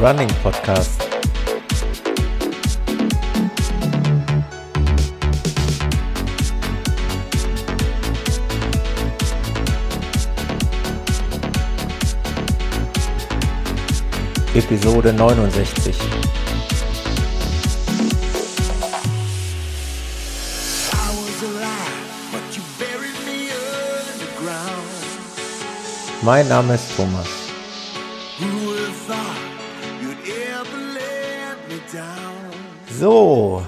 Running Podcast. Episode 69. Mein Name ist Thomas. So,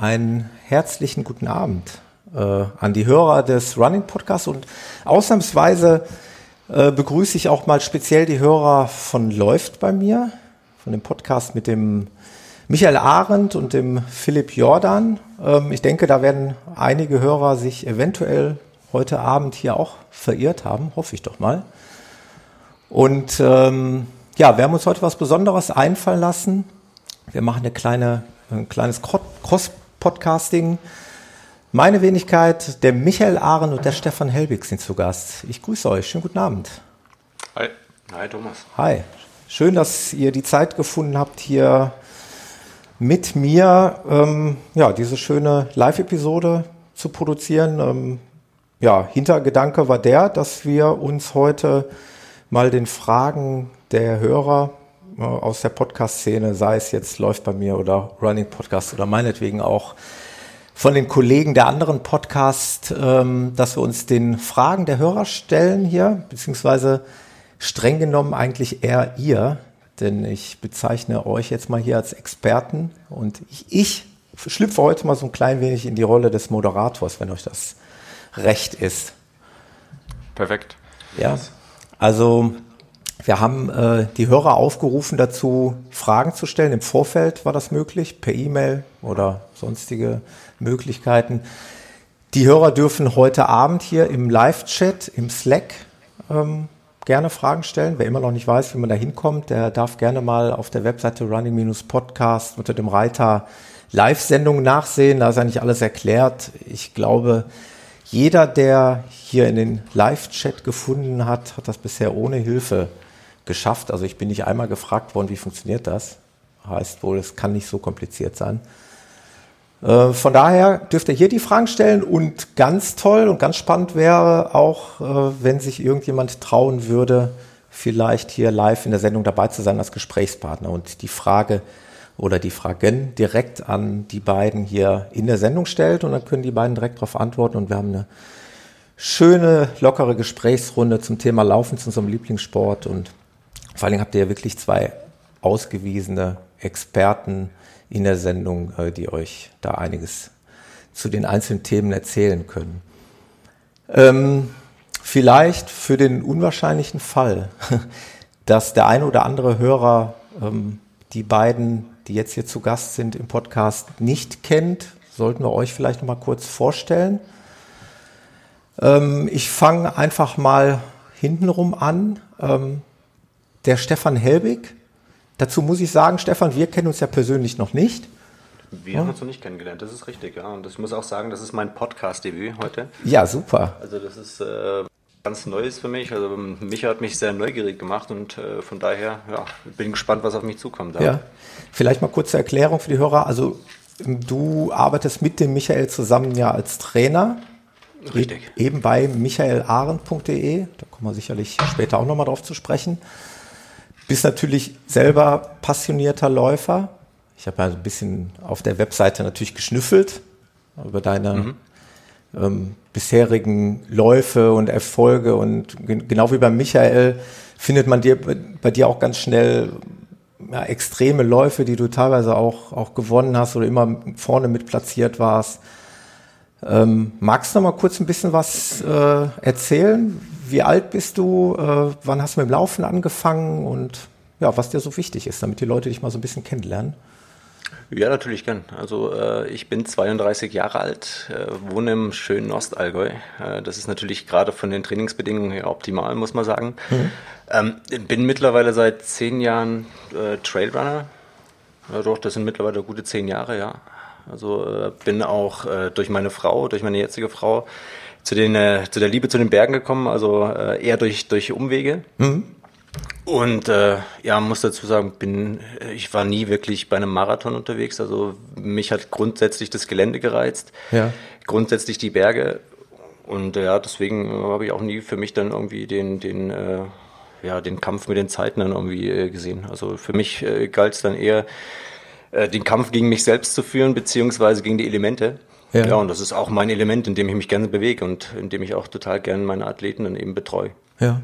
einen herzlichen guten Abend äh, an die Hörer des Running Podcasts und ausnahmsweise äh, begrüße ich auch mal speziell die Hörer von Läuft bei mir, von dem Podcast mit dem Michael Arendt und dem Philipp Jordan. Ähm, ich denke, da werden einige Hörer sich eventuell heute Abend hier auch verirrt haben, hoffe ich doch mal. Und ähm, ja, wir haben uns heute was Besonderes einfallen lassen. Wir machen eine kleine, ein kleines Cross-Podcasting. Meine Wenigkeit, der Michael Ahren und der Stefan Helbig sind zu Gast. Ich grüße euch. Schönen guten Abend. Hi. Hi, Thomas. Hi. Schön, dass ihr die Zeit gefunden habt, hier mit mir ähm, ja, diese schöne Live-Episode zu produzieren. Ähm, ja, Hintergedanke war der, dass wir uns heute mal den Fragen der Hörer aus der Podcast-Szene, sei es jetzt läuft bei mir oder Running Podcast oder meinetwegen auch von den Kollegen der anderen Podcasts, ähm, dass wir uns den Fragen der Hörer stellen hier, beziehungsweise streng genommen eigentlich eher ihr, denn ich bezeichne euch jetzt mal hier als Experten und ich, ich schlüpfe heute mal so ein klein wenig in die Rolle des Moderators, wenn euch das recht ist. Perfekt. Ja, also wir haben äh, die Hörer aufgerufen dazu, Fragen zu stellen. Im Vorfeld war das möglich, per E-Mail oder sonstige Möglichkeiten. Die Hörer dürfen heute Abend hier im Live-Chat, im Slack, ähm, gerne Fragen stellen. Wer immer noch nicht weiß, wie man da hinkommt, der darf gerne mal auf der Webseite Running-Podcast unter dem Reiter Live-Sendung nachsehen. Da ist eigentlich alles erklärt. Ich glaube, jeder, der hier in den Live-Chat gefunden hat, hat das bisher ohne Hilfe geschafft. Also ich bin nicht einmal gefragt worden, wie funktioniert das. Heißt wohl, es kann nicht so kompliziert sein. Äh, von daher dürft ihr hier die Fragen stellen und ganz toll und ganz spannend wäre auch, äh, wenn sich irgendjemand trauen würde, vielleicht hier live in der Sendung dabei zu sein als Gesprächspartner und die Frage oder die Fragen direkt an die beiden hier in der Sendung stellt und dann können die beiden direkt darauf antworten und wir haben eine schöne, lockere Gesprächsrunde zum Thema Laufen, zu unserem Lieblingssport und vor allen Dingen habt ihr ja wirklich zwei ausgewiesene Experten in der Sendung, äh, die euch da einiges zu den einzelnen Themen erzählen können. Ähm, vielleicht für den unwahrscheinlichen Fall, dass der eine oder andere Hörer ähm, die beiden, die jetzt hier zu Gast sind im Podcast, nicht kennt, sollten wir euch vielleicht noch mal kurz vorstellen. Ähm, ich fange einfach mal hintenrum an. Ähm, der Stefan Helbig Dazu muss ich sagen, Stefan, wir kennen uns ja persönlich noch nicht. Wir haben uns noch nicht kennengelernt, das ist richtig, ja. Und ich muss auch sagen, das ist mein Podcast-Debüt heute. Ja, super. Also das ist äh, ganz Neues für mich. Also Micha hat mich sehr neugierig gemacht und äh, von daher ja, bin gespannt, was auf mich zukommt. Da. Ja, vielleicht mal kurze Erklärung für die Hörer. Also du arbeitest mit dem Michael zusammen ja als Trainer. Richtig. E eben bei michaelahren.de. Da kommen wir sicherlich später auch nochmal drauf zu sprechen. Bist natürlich selber passionierter Läufer. Ich habe ja ein bisschen auf der Webseite natürlich geschnüffelt über deine mhm. ähm, bisherigen Läufe und Erfolge. Und genau wie bei Michael findet man dir, bei dir auch ganz schnell ja, extreme Läufe, die du teilweise auch, auch gewonnen hast oder immer vorne mit platziert warst. Ähm, magst du noch mal kurz ein bisschen was äh, erzählen? Wie alt bist du? Äh, wann hast du mit dem Laufen angefangen? Und ja, was dir so wichtig ist, damit die Leute dich mal so ein bisschen kennenlernen? Ja, natürlich gern. Also äh, ich bin 32 Jahre alt, äh, wohne im schönen Ostallgäu. Äh, das ist natürlich gerade von den Trainingsbedingungen her optimal, muss man sagen. Mhm. Ähm, bin mittlerweile seit zehn Jahren äh, Trailrunner. Ja, doch, das sind mittlerweile gute zehn Jahre, ja. Also äh, bin auch äh, durch meine Frau, durch meine jetzige Frau zu, den, äh, zu der Liebe zu den Bergen gekommen, also äh, eher durch, durch Umwege. Mhm. Und äh, ja, muss dazu sagen, bin ich war nie wirklich bei einem Marathon unterwegs. Also mich hat grundsätzlich das Gelände gereizt, ja. grundsätzlich die Berge. Und ja, deswegen habe ich auch nie für mich dann irgendwie den den äh, ja den Kampf mit den Zeiten dann irgendwie äh, gesehen. Also für mich äh, galt es dann eher äh, den Kampf gegen mich selbst zu führen beziehungsweise gegen die Elemente. Ja. ja, und das ist auch mein Element, in dem ich mich gerne bewege und in dem ich auch total gerne meine Athleten dann eben betreue. Ja.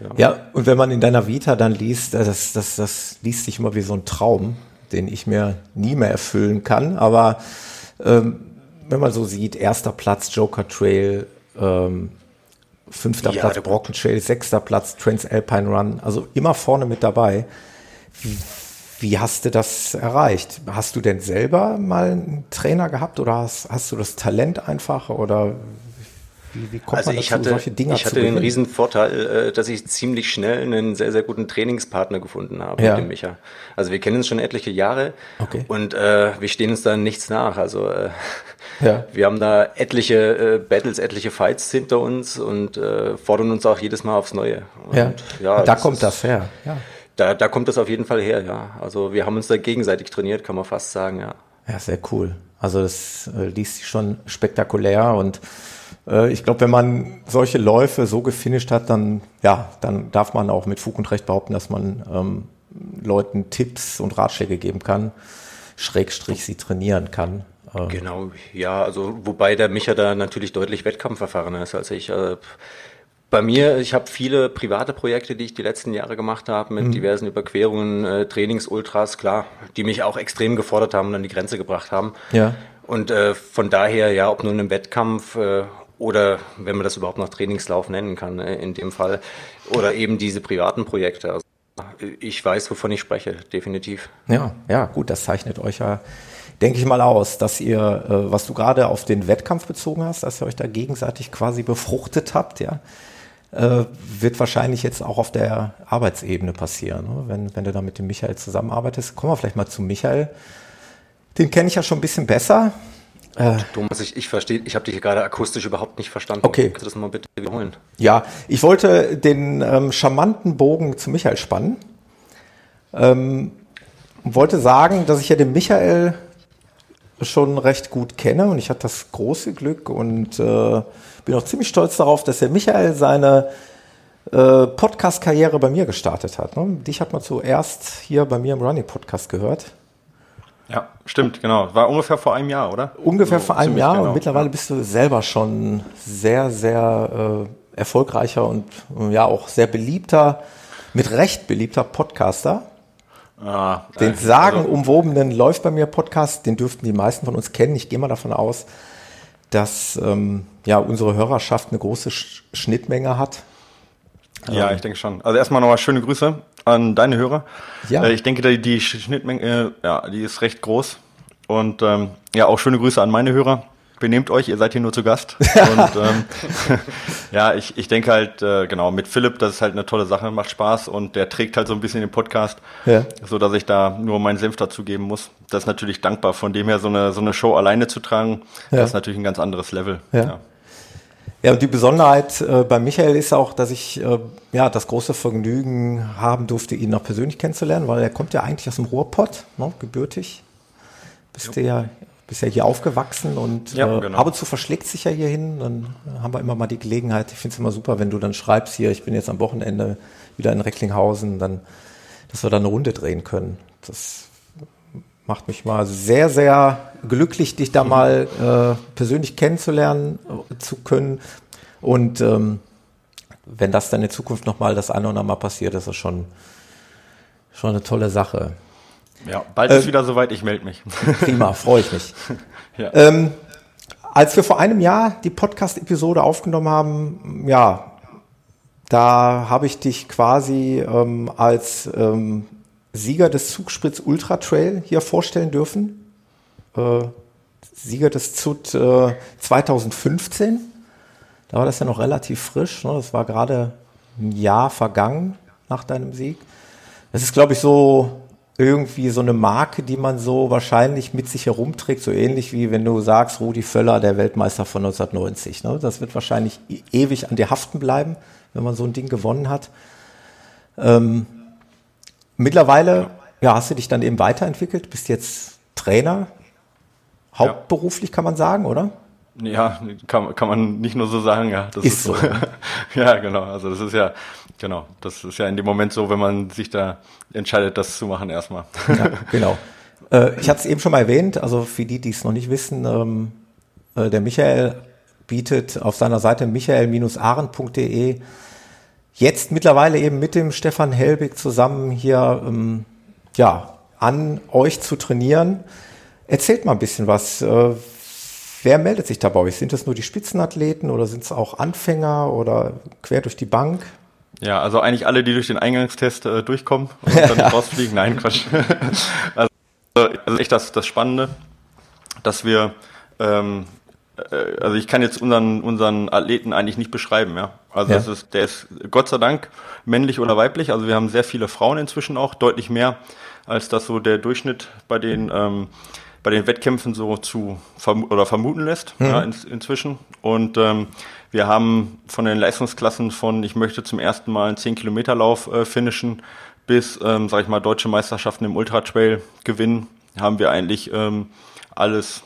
Ja. ja, und wenn man in deiner Vita dann liest, das, das, das liest sich immer wie so ein Traum, den ich mir nie mehr erfüllen kann. Aber ähm, wenn man so sieht, erster Platz Joker Trail, ähm, fünfter ja, Platz Brocken Trail, sechster Platz Transalpine Run, also immer vorne mit dabei. Wie, hast du das erreicht? Hast du denn selber mal einen Trainer gehabt oder hast, hast du das Talent einfach oder wie, wie kommt also man dazu, ich hatte, solche Dinge Ich hatte den riesen Vorteil, äh, dass ich ziemlich schnell einen sehr, sehr guten Trainingspartner gefunden habe ja. mit dem Micha. Also wir kennen uns schon etliche Jahre okay. und äh, wir stehen uns da nichts nach. Also äh, ja. wir haben da etliche äh, Battles, etliche Fights hinter uns und äh, fordern uns auch jedes Mal aufs Neue. Und, ja. ja da kommt das her. Ja. Da, da kommt das auf jeden Fall her, ja. Also wir haben uns da gegenseitig trainiert, kann man fast sagen, ja. Ja, sehr cool. Also das äh, liest sich schon spektakulär und äh, ich glaube, wenn man solche Läufe so gefinisht hat, dann, ja, dann darf man auch mit Fug und Recht behaupten, dass man ähm, Leuten Tipps und Ratschläge geben kann, Schrägstrich sie trainieren kann. Ähm. Genau, ja, also wobei der Micha da natürlich deutlich wettkampferfahrener ist als ich. Also, bei mir, ich habe viele private Projekte, die ich die letzten Jahre gemacht habe, mit mhm. diversen Überquerungen, äh, Trainings, Ultras, klar, die mich auch extrem gefordert haben und an die Grenze gebracht haben. Ja. Und äh, von daher, ja, ob nun im Wettkampf äh, oder wenn man das überhaupt noch Trainingslauf nennen kann äh, in dem Fall oder eben diese privaten Projekte. Also ich weiß, wovon ich spreche, definitiv. Ja, ja, gut, das zeichnet euch ja, denke ich mal, aus, dass ihr, äh, was du gerade auf den Wettkampf bezogen hast, dass ihr euch da gegenseitig quasi befruchtet habt, ja, äh, wird wahrscheinlich jetzt auch auf der Arbeitsebene passieren, ne? wenn, wenn du da mit dem Michael zusammenarbeitest. Kommen wir vielleicht mal zu Michael. Den kenne ich ja schon ein bisschen besser. Äh, Thomas, ich, ich verstehe, ich habe dich gerade akustisch überhaupt nicht verstanden. Okay. Kannst du das mal bitte wiederholen? Ja, ich wollte den ähm, charmanten Bogen zu Michael spannen. Ähm, wollte sagen, dass ich ja den Michael schon recht gut kenne und ich hatte das große Glück und äh, bin auch ziemlich stolz darauf, dass der Michael seine äh, Podcast-Karriere bei mir gestartet hat. Ne? Dich hat man zuerst hier bei mir im Running Podcast gehört. Ja, stimmt, genau. War ungefähr vor einem Jahr, oder? Ungefähr so, vor einem Jahr genau. und mittlerweile bist du selber schon sehr, sehr äh, erfolgreicher und ja auch sehr beliebter, mit Recht beliebter Podcaster. Ah, den äh, sagenumwobenen also, Läuft bei mir Podcast, den dürften die meisten von uns kennen. Ich gehe mal davon aus, dass ähm, ja unsere Hörerschaft eine große Sch Schnittmenge hat. Ja, ähm, ich denke schon. Also erstmal nochmal schöne Grüße an deine Hörer. Ja. Äh, ich denke, die, die Schnittmenge, äh, ja, die ist recht groß. Und ähm, ja, auch schöne Grüße an meine Hörer. Benehmt euch, ihr seid hier nur zu Gast. und ähm, ja, ich, ich denke halt, äh, genau, mit Philipp, das ist halt eine tolle Sache, macht Spaß und der trägt halt so ein bisschen den Podcast, ja. so dass ich da nur meinen Senf dazu geben muss. Das ist natürlich dankbar. Von dem her, so eine, so eine Show alleine zu tragen, ja. das ist natürlich ein ganz anderes Level. Ja. ja. Ja, und die Besonderheit äh, bei Michael ist auch, dass ich äh, ja das große Vergnügen haben durfte, ihn noch persönlich kennenzulernen, weil er kommt ja eigentlich aus dem Ruhrpott, ne, gebürtig. Bist du ja, bist ja hier aufgewachsen und ja, äh, genau. ab und zu verschlägt sich ja hier hin. Dann haben wir immer mal die Gelegenheit. Ich finde es immer super, wenn du dann schreibst hier, ich bin jetzt am Wochenende wieder in Recklinghausen, dann, dass wir da eine Runde drehen können. Das macht mich mal sehr, sehr glücklich, dich da mal äh, persönlich kennenzulernen äh, zu können. Und ähm, wenn das dann in Zukunft nochmal das eine oder andere Mal passiert, ist das schon, schon eine tolle Sache. Ja, bald äh, ist wieder soweit, ich melde mich. Prima, freue ich mich. ja. ähm, als wir vor einem Jahr die Podcast-Episode aufgenommen haben, ja, da habe ich dich quasi ähm, als ähm, Sieger des Zugspritz Ultra Trail hier vorstellen dürfen. Äh, Sieger des ZUT äh, 2015. Da war das ja noch relativ frisch. Ne? Das war gerade ein Jahr vergangen nach deinem Sieg. Das ist, glaube ich, so irgendwie so eine Marke, die man so wahrscheinlich mit sich herumträgt, so ähnlich wie wenn du sagst, Rudi Völler, der Weltmeister von 1990. Ne? Das wird wahrscheinlich e-, ewig an dir haften bleiben, wenn man so ein Ding gewonnen hat. Ähm, mittlerweile, ja. ja. hast du dich dann eben weiterentwickelt, bist jetzt Trainer, hauptberuflich kann man sagen, oder? Ja, kann, kann man nicht nur so sagen, ja. Das ist, ist so. ja, genau. Also das ist ja, genau, das ist ja in dem Moment so, wenn man sich da entscheidet, das zu machen erstmal. ja, genau. Äh, ich hatte es eben schon mal erwähnt, also für die, die es noch nicht wissen, ähm, äh, der Michael bietet auf seiner Seite michael-ahren.de jetzt mittlerweile eben mit dem Stefan Helbig zusammen hier ähm, ja, an euch zu trainieren. Erzählt mal ein bisschen was. Äh, wer meldet sich da bei euch? Sind das nur die Spitzenathleten oder sind es auch Anfänger oder quer durch die Bank? Ja, also eigentlich alle, die durch den Eingangstest äh, durchkommen und dann rausfliegen. Nein, Quatsch. also, also echt das, das Spannende, dass wir ähm, äh, also ich kann jetzt unseren, unseren Athleten eigentlich nicht beschreiben, ja. Also ja. Das ist, der ist Gott sei Dank männlich oder weiblich. Also wir haben sehr viele Frauen inzwischen auch, deutlich mehr, als das so der Durchschnitt bei den, ähm, bei den Wettkämpfen so zu verm oder vermuten lässt, mhm. ja, in, inzwischen. Und ähm, wir haben von den Leistungsklassen von, ich möchte zum ersten Mal einen 10-Kilometer-Lauf äh, finishen, bis, ähm, sag ich mal, deutsche Meisterschaften im Ultra-Trail gewinnen, haben wir eigentlich ähm, alles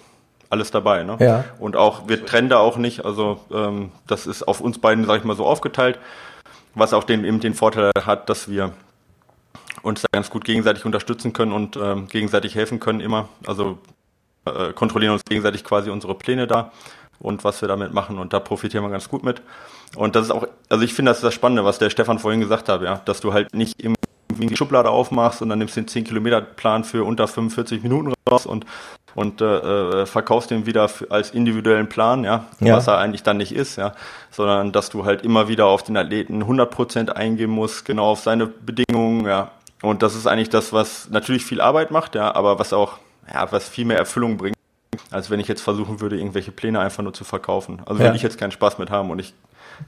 alles dabei. Ne? Ja. Und auch, wir trennen da auch nicht, also ähm, das ist auf uns beiden, sag ich mal, so aufgeteilt, was auch den, eben den Vorteil hat, dass wir uns da ganz gut gegenseitig unterstützen können und ähm, gegenseitig helfen können immer. Also äh, kontrollieren uns gegenseitig quasi unsere Pläne da und was wir damit machen und da profitieren wir ganz gut mit. Und das ist auch, also ich finde, das ist das Spannende, was der Stefan vorhin gesagt hat, ja, dass du halt nicht irgendwie die Schublade aufmachst und dann nimmst du den 10 Kilometer Plan für unter 45 Minuten raus und und äh, äh, verkaufst den wieder als individuellen Plan, ja, ja, was er eigentlich dann nicht ist, ja, sondern dass du halt immer wieder auf den Athleten 100% eingehen musst, genau auf seine Bedingungen, ja. Und das ist eigentlich das, was natürlich viel Arbeit macht, ja, aber was auch, ja, was viel mehr Erfüllung bringt, als wenn ich jetzt versuchen würde, irgendwelche Pläne einfach nur zu verkaufen. Also ja. würde ich jetzt keinen Spaß mit haben und ich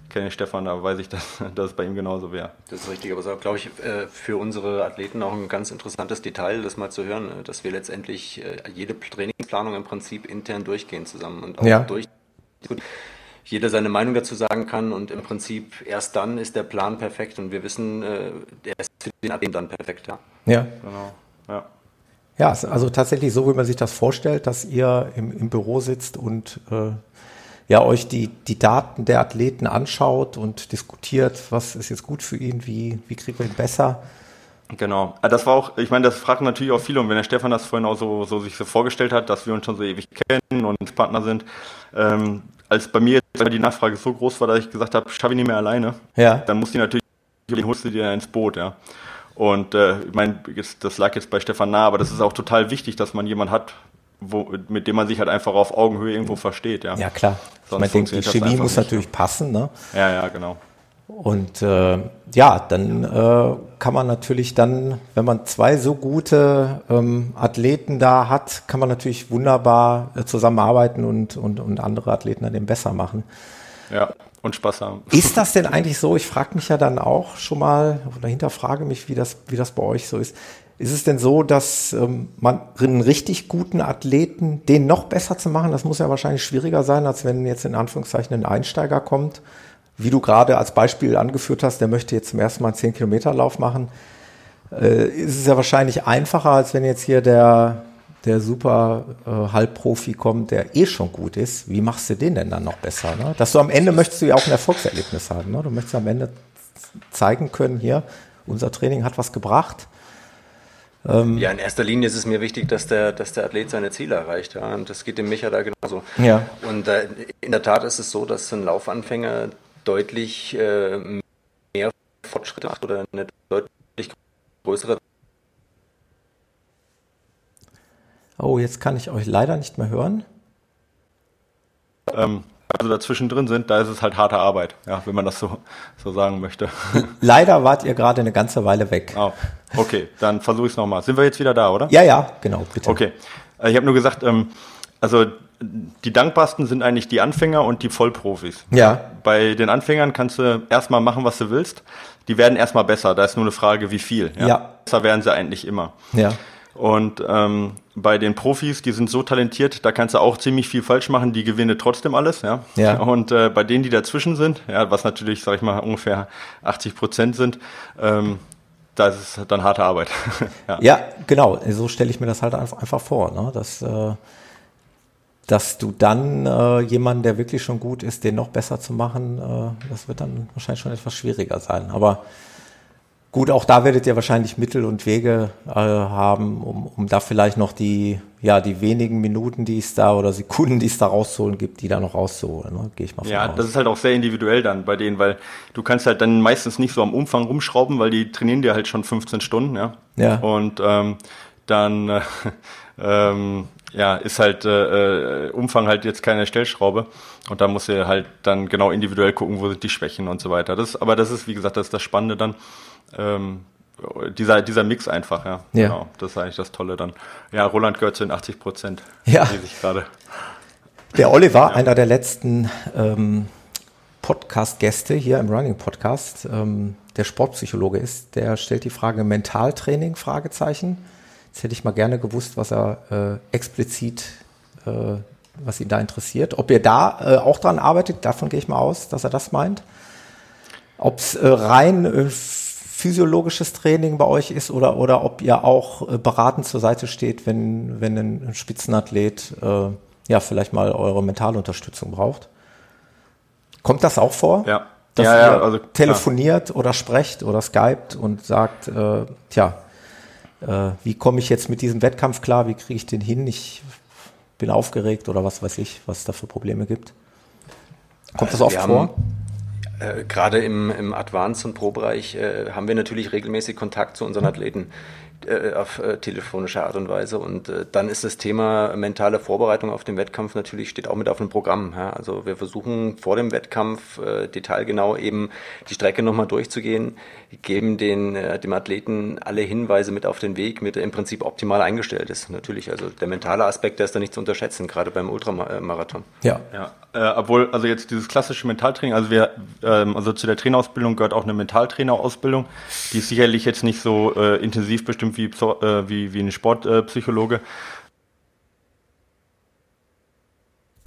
kenne Stefan, da weiß ich, dass, es bei ihm genauso wäre. Das ist richtig, aber so glaube ich äh, für unsere Athleten auch ein ganz interessantes Detail, das mal zu hören, äh, dass wir letztendlich äh, jede Trainingsplanung im Prinzip intern durchgehen zusammen und auch ja. durch jeder seine Meinung dazu sagen kann und im Prinzip erst dann ist der Plan perfekt und wir wissen, der ist für den Athleten dann perfekt. Ja, ja. genau. Ja. Ja, also tatsächlich so, wie man sich das vorstellt, dass ihr im, im Büro sitzt und äh, ja, euch die, die Daten der Athleten anschaut und diskutiert, was ist jetzt gut für ihn, wie, wie kriegen wir ihn besser. Genau. Ah, das war auch, ich meine, das fragen natürlich auch viele und wenn der Stefan das vorhin auch so, so sich so vorgestellt hat, dass wir uns schon so ewig kennen und Partner sind, ähm, als bei mir jetzt die Nachfrage so groß war, dass ich gesagt habe, schaffe ich nicht mehr alleine, ja. dann muss die natürlich, den holst du dir ins Boot, ja. Und äh, ich meine, das lag jetzt bei Stefan nah, aber das ist auch total wichtig, dass man jemand hat, wo, mit dem man sich halt einfach auf Augenhöhe irgendwo versteht, ja. Ja, klar. Sonst ich meine, die Chemie muss nicht. natürlich passen, ne? Ja, ja, genau. Und äh, ja, dann äh, kann man natürlich dann, wenn man zwei so gute ähm, Athleten da hat, kann man natürlich wunderbar äh, zusammenarbeiten und, und, und andere Athleten dann eben besser machen. Ja, und Spaß haben. Ist das denn eigentlich so? Ich frage mich ja dann auch schon mal, dahinter frage mich, wie das, wie das bei euch so ist. Ist es denn so, dass ähm, man einen richtig guten Athleten, den noch besser zu machen, das muss ja wahrscheinlich schwieriger sein, als wenn jetzt in Anführungszeichen ein Einsteiger kommt, wie du gerade als Beispiel angeführt hast, der möchte jetzt zum ersten Mal einen 10 Kilometer Lauf machen, äh, ist es ja wahrscheinlich einfacher, als wenn jetzt hier der, der super äh, Halbprofi kommt, der eh schon gut ist. Wie machst du den denn dann noch besser? Ne? Dass du am Ende möchtest du ja auch ein Erfolgserlebnis haben. Ne? Du möchtest am Ende zeigen können, hier, unser Training hat was gebracht. Ähm, ja, in erster Linie ist es mir wichtig, dass der, dass der Athlet seine Ziele erreicht. Ja, und das geht dem Micha da genauso. Ja. Und äh, in der Tat ist es so, dass ein Laufanfänger deutlich äh, mehr Fortschritte macht oder eine deutlich größere. Oh, jetzt kann ich euch leider nicht mehr hören. Ähm, also dazwischen drin sind, da ist es halt harte Arbeit, ja, wenn man das so, so sagen möchte. Leider wart ihr gerade eine ganze Weile weg. Oh, okay, dann versuche ich es nochmal. Sind wir jetzt wieder da, oder? Ja, ja, genau, bitte. Okay. Äh, ich habe nur gesagt, ähm, also die dankbarsten sind eigentlich die Anfänger und die Vollprofis. Ja. Bei den Anfängern kannst du erstmal machen, was du willst. Die werden erstmal besser. Da ist nur eine Frage, wie viel. Ja. ja. Besser werden sie eigentlich immer. Ja. Und ähm, bei den Profis, die sind so talentiert, da kannst du auch ziemlich viel falsch machen, die gewinnen trotzdem alles, ja. ja. Und äh, bei denen, die dazwischen sind, ja, was natürlich, sag ich mal, ungefähr 80 Prozent sind, ähm, das ist dann harte Arbeit. ja. ja. genau. So stelle ich mir das halt einfach vor, ne? dass, äh, dass du dann äh, jemanden, der wirklich schon gut ist, den noch besser zu machen, äh, das wird dann wahrscheinlich schon etwas schwieriger sein. Aber Gut, auch da werdet ihr wahrscheinlich Mittel und Wege äh, haben, um, um da vielleicht noch die, ja, die wenigen Minuten, die es da oder Sekunden, die es da rauszuholen gibt, die da noch rauszuholen. Ne? Gehe ich mal von Ja, aus. das ist halt auch sehr individuell dann bei denen, weil du kannst halt dann meistens nicht so am Umfang rumschrauben, weil die trainieren dir halt schon 15 Stunden, ja. Ja. Und ähm, dann äh, ähm, ja, ist halt äh, äh, Umfang halt jetzt keine Stellschraube. Und da muss er halt dann genau individuell gucken, wo sind die Schwächen und so weiter. Das, aber das ist, wie gesagt, das ist das Spannende dann ähm, dieser, dieser Mix einfach, ja. ja. Genau, das ist eigentlich das Tolle dann. Ja, Roland gehört zu den 80 Prozent. Ja. Ich gerade. Der Oliver, ja. einer der letzten ähm, Podcast-Gäste hier im Running Podcast, ähm, der Sportpsychologe ist, der stellt die Frage Mentaltraining, Fragezeichen. Jetzt hätte ich mal gerne gewusst, was er äh, explizit, äh, was ihn da interessiert. Ob ihr da äh, auch dran arbeitet, davon gehe ich mal aus, dass er das meint. Ob es äh, rein äh, physiologisches Training bei euch ist oder, oder ob ihr auch äh, beratend zur Seite steht, wenn, wenn ein Spitzenathlet ja vielleicht mal eure Mentalunterstützung braucht. Kommt das auch vor? Ja. Dass ja, ihr ja, also, telefoniert klar. oder sprecht oder skypt und sagt, tja, äh, wie komme ich jetzt mit diesem Wettkampf klar, wie kriege ich den hin? Ich bin aufgeregt oder was weiß ich, was es da für Probleme gibt. Kommt das oft vor? Haben, äh, gerade im, im Advanced- und Pro-Bereich äh, haben wir natürlich regelmäßig Kontakt zu unseren Athleten äh, auf äh, telefonische Art und Weise. Und äh, dann ist das Thema mentale Vorbereitung auf den Wettkampf natürlich steht auch mit auf dem Programm. Ja? Also wir versuchen vor dem Wettkampf äh, detailgenau eben die Strecke nochmal durchzugehen, geben den äh, dem Athleten alle Hinweise mit auf den Weg, mit der im Prinzip optimal eingestellt ist. Natürlich, also der mentale Aspekt, der ist da nicht zu unterschätzen, gerade beim Ultramarathon. Ja, ja. Äh, obwohl also jetzt dieses klassische Mentaltraining, also wir ähm, also zu der Trainerausbildung gehört auch eine Mentaltrainerausbildung, die ist sicherlich jetzt nicht so äh, intensiv bestimmt wie, äh, wie, wie ein Sportpsychologe.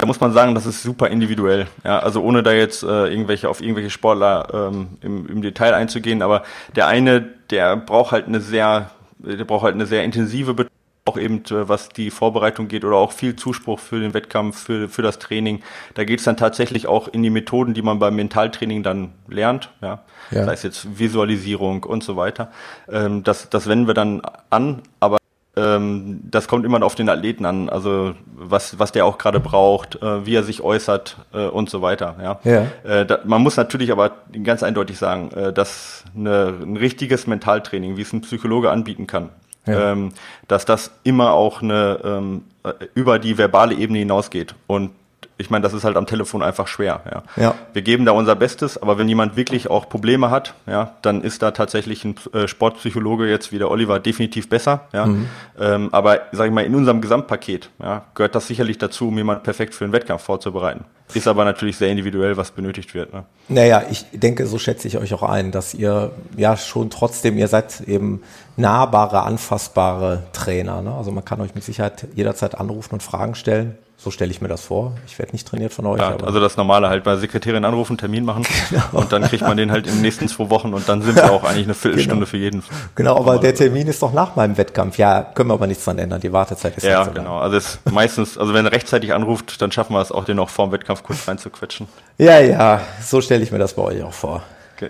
da muss man sagen, das ist super individuell. Ja, also ohne da jetzt äh, irgendwelche auf irgendwelche Sportler ähm, im, im Detail einzugehen, aber der eine, der braucht halt eine sehr, der braucht halt eine sehr intensive Betreuung auch eben äh, was die Vorbereitung geht oder auch viel Zuspruch für den Wettkampf, für, für das Training. Da geht es dann tatsächlich auch in die Methoden, die man beim Mentaltraining dann lernt, ja. ja. Sei es jetzt Visualisierung und so weiter. Ähm, das, das wenden wir dann an, aber ähm, das kommt immer auf den Athleten an, also was, was der auch gerade braucht, äh, wie er sich äußert äh, und so weiter. Ja. ja. Äh, da, man muss natürlich aber ganz eindeutig sagen, äh, dass eine, ein richtiges Mentaltraining, wie es ein Psychologe anbieten kann, ja. ähm, dass das immer auch eine ähm, äh, über die verbale Ebene hinausgeht. Und ich meine, das ist halt am Telefon einfach schwer. Ja. ja. Wir geben da unser Bestes, aber wenn jemand wirklich auch Probleme hat, ja, dann ist da tatsächlich ein äh, Sportpsychologe jetzt wie der Oliver definitiv besser. Ja. Mhm. Ähm, aber sage ich mal, in unserem Gesamtpaket ja, gehört das sicherlich dazu, um jemand perfekt für einen Wettkampf vorzubereiten. Ist aber natürlich sehr individuell, was benötigt wird. Ne? Naja, ich denke, so schätze ich euch auch ein, dass ihr ja schon trotzdem, ihr seid eben nahbare, anfassbare Trainer. Ne? Also man kann euch mit Sicherheit jederzeit anrufen und Fragen stellen. So stelle ich mir das vor. Ich werde nicht trainiert von euch. Ja, also das Normale halt bei Sekretärin anrufen, Termin machen genau. und dann kriegt man den halt in den nächsten zwei Wochen und dann sind wir auch eigentlich eine Viertelstunde genau. für jeden. Genau, aber der Termin ist doch nach meinem Wettkampf. Ja, können wir aber nichts dran ändern. Die Wartezeit ist Ja, so genau. Also es meistens, also wenn er rechtzeitig anruft, dann schaffen wir es auch, den auch vor dem Wettkampf kurz reinzuquetschen. Ja, ja, so stelle ich mir das bei euch auch vor.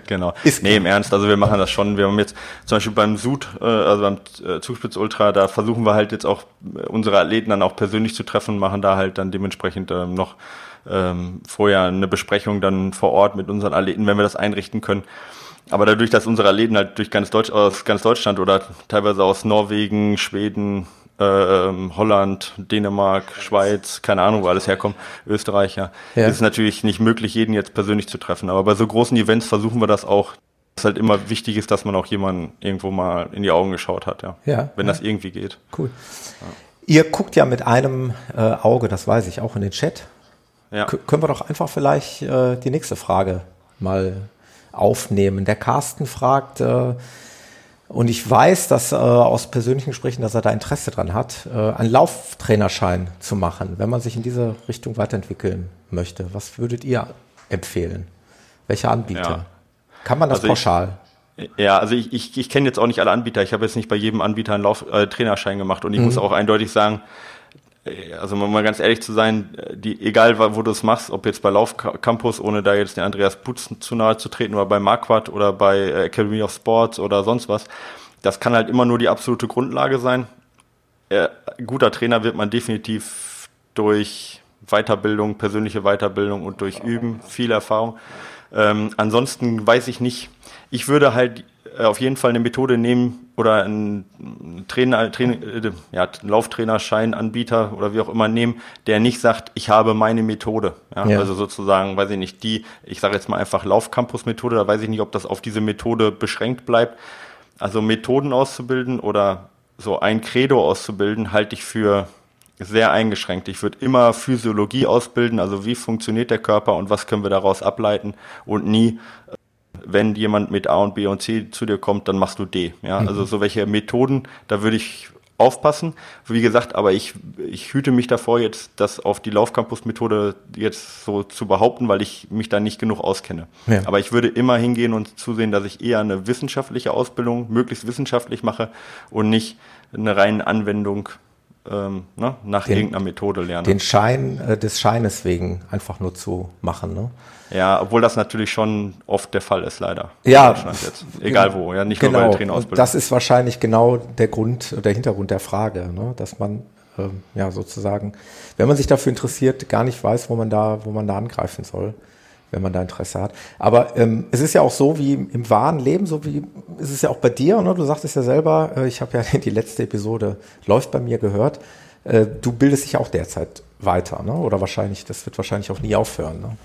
Genau. Ist nee, im Ernst, also wir machen das schon. Wir haben jetzt zum Beispiel beim Sud, äh, also beim äh, Zugspitz Ultra, da versuchen wir halt jetzt auch äh, unsere Athleten dann auch persönlich zu treffen, machen da halt dann dementsprechend ähm, noch ähm, vorher eine Besprechung dann vor Ort mit unseren Athleten, wenn wir das einrichten können. Aber dadurch, dass unsere Athleten halt durch ganz Deutsch, aus ganz Deutschland oder teilweise aus Norwegen, Schweden, ähm, Holland, Dänemark, Schweiz, keine Ahnung, wo alles herkommt, Österreich, ja. ja. Ist natürlich nicht möglich, jeden jetzt persönlich zu treffen. Aber bei so großen Events versuchen wir das auch, dass halt immer wichtig ist, dass man auch jemanden irgendwo mal in die Augen geschaut hat, ja. ja Wenn ja. das irgendwie geht. Cool. Ihr guckt ja mit einem äh, Auge, das weiß ich, auch in den Chat. Ja. Können wir doch einfach vielleicht äh, die nächste Frage mal aufnehmen. Der Carsten fragt, äh, Und ich weiß, dass äh, aus persönlichen Gesprächen, dass er da Interesse dran hat, äh, einen Lauftrainerschein zu machen, wenn man sich in diese Richtung weiterentwickeln möchte. Was würdet ihr empfehlen? Welcher Anbieter? Ja. Kann man das also pauschal? Ich, ja, also ich, ich, ich kenne jetzt auch nicht alle Anbieter. Ich habe jetzt nicht bei jedem Anbieter einen Lauf, äh, gemacht und ich mhm. muss auch eindeutig sagen, also um mal ganz ehrlich zu sein, die, egal wo du es machst, ob jetzt bei Laufcampus, ohne da jetzt den Andreas Putz zu nahe zu treten, oder bei Marquardt oder bei äh, Academy of Sports oder sonst was, das kann halt immer nur die absolute Grundlage sein. Äh, guter Trainer wird man definitiv durch Weiterbildung, persönliche Weiterbildung und durch Üben, viel Erfahrung. Ähm, ansonsten weiß ich nicht. Ich würde halt äh, auf jeden Fall eine Methode nehmen oder einen Trainer, Trainer äh, ja, Lauftrainerscheinanbieter oder wie auch immer nehmen, der nicht sagt, ich habe meine Methode. Ja, ja. Also sozusagen, weiß ich nicht, die, ich sage jetzt mal einfach Laufcampus-Methode, da weiß ich nicht, ob das auf diese Methode beschränkt bleibt. Also Methoden auszubilden oder so ein Credo auszubilden, halte ich für sehr eingeschränkt. Ich würde immer Physiologie ausbilden, also wie funktioniert der Körper und was können wir daraus ableiten und nie wenn jemand mit A und B und C zu dir kommt, dann machst du D. Ja, mhm. also so welche Methoden, da würde ich aufpassen. Wie gesagt, aber ich, ich hüte mich davor, jetzt das auf die Laufcampus-Methode jetzt so zu behaupten, weil ich mich da nicht genug auskenne. Ja. Aber ich würde immer hingehen und zusehen, dass ich eher eine wissenschaftliche Ausbildung möglichst wissenschaftlich mache und nicht eine reine Anwendung ähm, ne, nach den, irgendeiner Methode lerne. Den Schein äh, des Scheines wegen einfach nur zu machen. Ne? Ja, obwohl das natürlich schon oft der Fall ist, leider. Ja. Jetzt. Egal genau, wo, ja, nicht genau. nur bei der Trainerausbildung. Das ist wahrscheinlich genau der Grund, der Hintergrund der Frage, ne? dass man ähm, ja sozusagen, wenn man sich dafür interessiert, gar nicht weiß, wo man da, wo man da angreifen soll wenn man da Interesse hat. Aber ähm, es ist ja auch so wie im wahren Leben, so wie ist es ja auch bei dir. Ne? Du sagtest ja selber, äh, ich habe ja die letzte Episode läuft bei mir gehört. Äh, du bildest dich auch derzeit weiter, ne? Oder wahrscheinlich, das wird wahrscheinlich auch nie aufhören. Ne?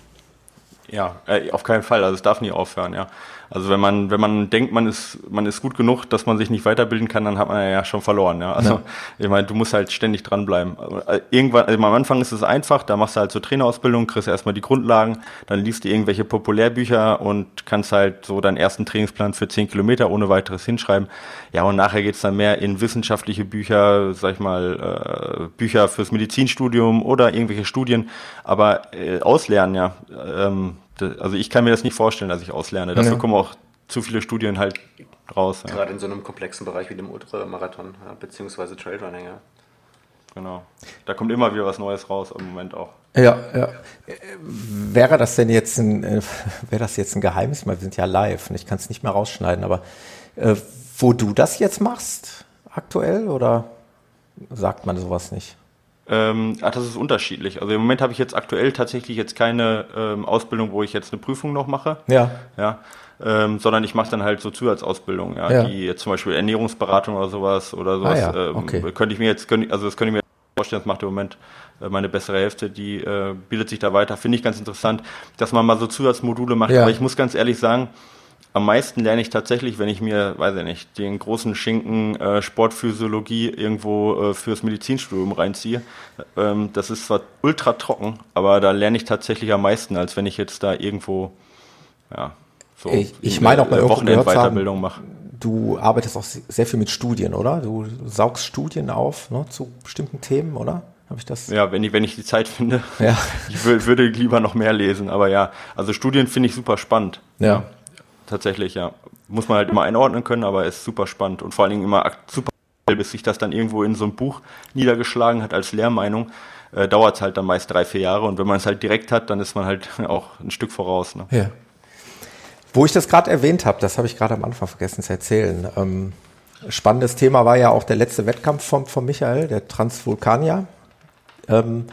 Ja, äh, auf keinen Fall. Also es darf nie aufhören, ja. Also wenn man, wenn man denkt, man ist, man ist gut genug, dass man sich nicht weiterbilden kann, dann hat man ja schon verloren, ja. Also ja. ich meine, du musst halt ständig dranbleiben. Irgendwann, also am Anfang ist es einfach, da machst du halt so Trainerausbildung, kriegst erstmal die Grundlagen, dann liest du irgendwelche Populärbücher und kannst halt so deinen ersten Trainingsplan für zehn Kilometer ohne weiteres hinschreiben. Ja, und nachher geht's dann mehr in wissenschaftliche Bücher, sag ich mal, äh, Bücher fürs Medizinstudium oder irgendwelche Studien. Aber äh, auslernen, ja. Ähm, also ich kann mir das nicht vorstellen, dass ich auslerne. Dafür ja. kommen auch zu viele Studien halt raus. Ja. Gerade in so einem komplexen Bereich wie dem Ultramarathon, ja, beziehungsweise Trailrunning, ja. Genau. Da kommt immer wieder was Neues raus im Moment auch. Ja, ja. Wäre das denn jetzt ein, äh, wäre das jetzt ein Geheimnis? Wir sind ja live und ich kann es nicht mehr rausschneiden, aber äh, wo du das jetzt machst, aktuell, oder sagt man sowas nicht? Ähm, ach, das ist unterschiedlich. Also im Moment habe ich jetzt aktuell tatsächlich jetzt keine ähm, Ausbildung, wo ich jetzt eine Prüfung noch mache. Ja. Ja. Ähm, sondern ich mache dann halt so Zusatzausbildung, ja, ja. die jetzt zum Beispiel Ernährungsberatung oder sowas oder sowas. Ah, ja. Ähm, okay. könnte ich mir jetzt, könnte, also das könnte ich mir vorstellen, das macht im Moment äh, meine bessere Hälfte, die äh, bildet sich da weiter. Finde ich ganz interessant, dass man mal so Zusatzmodule macht. Ja. Aber ich muss ganz ehrlich sagen, am meisten lerne ich tatsächlich, wenn ich mir, weiß ich nicht, den großen Schinken äh, Sportphysiologie irgendwo äh, fürs Medizinstudium reinziehe. Ähm, das ist zwar ultra trocken, aber da lerne ich tatsächlich am meisten, als wenn ich jetzt da irgendwo, ja, so ich, ich meine auch mal Wochenend-Weiterbildung mache. Du arbeitest auch sehr viel mit Studien, oder? Du saugst Studien auf ne, zu bestimmten Themen, oder? Habe ich das? Ja, wenn ich, wenn ich die Zeit finde. Ja. Ich würde lieber noch mehr lesen, aber ja, also Studien finde ich super spannend. Ja tatsächlich, ja. Muss man halt immer einordnen können, aber ist super spannend und vor allen Dingen immer super, bis sich das dann irgendwo in so ein Buch niedergeschlagen hat als Lehrmeinung, äh, dauert es halt dann meist drei, vier Jahre und wenn man es halt direkt hat, dann ist man halt auch ein Stück voraus. Ne? Ja. Wo ich das gerade erwähnt habe, das habe ich gerade am Anfang vergessen zu erzählen. Ähm, spannendes Thema war ja auch der letzte Wettkampf von, von Michael, der Transvulkanier. Ähm,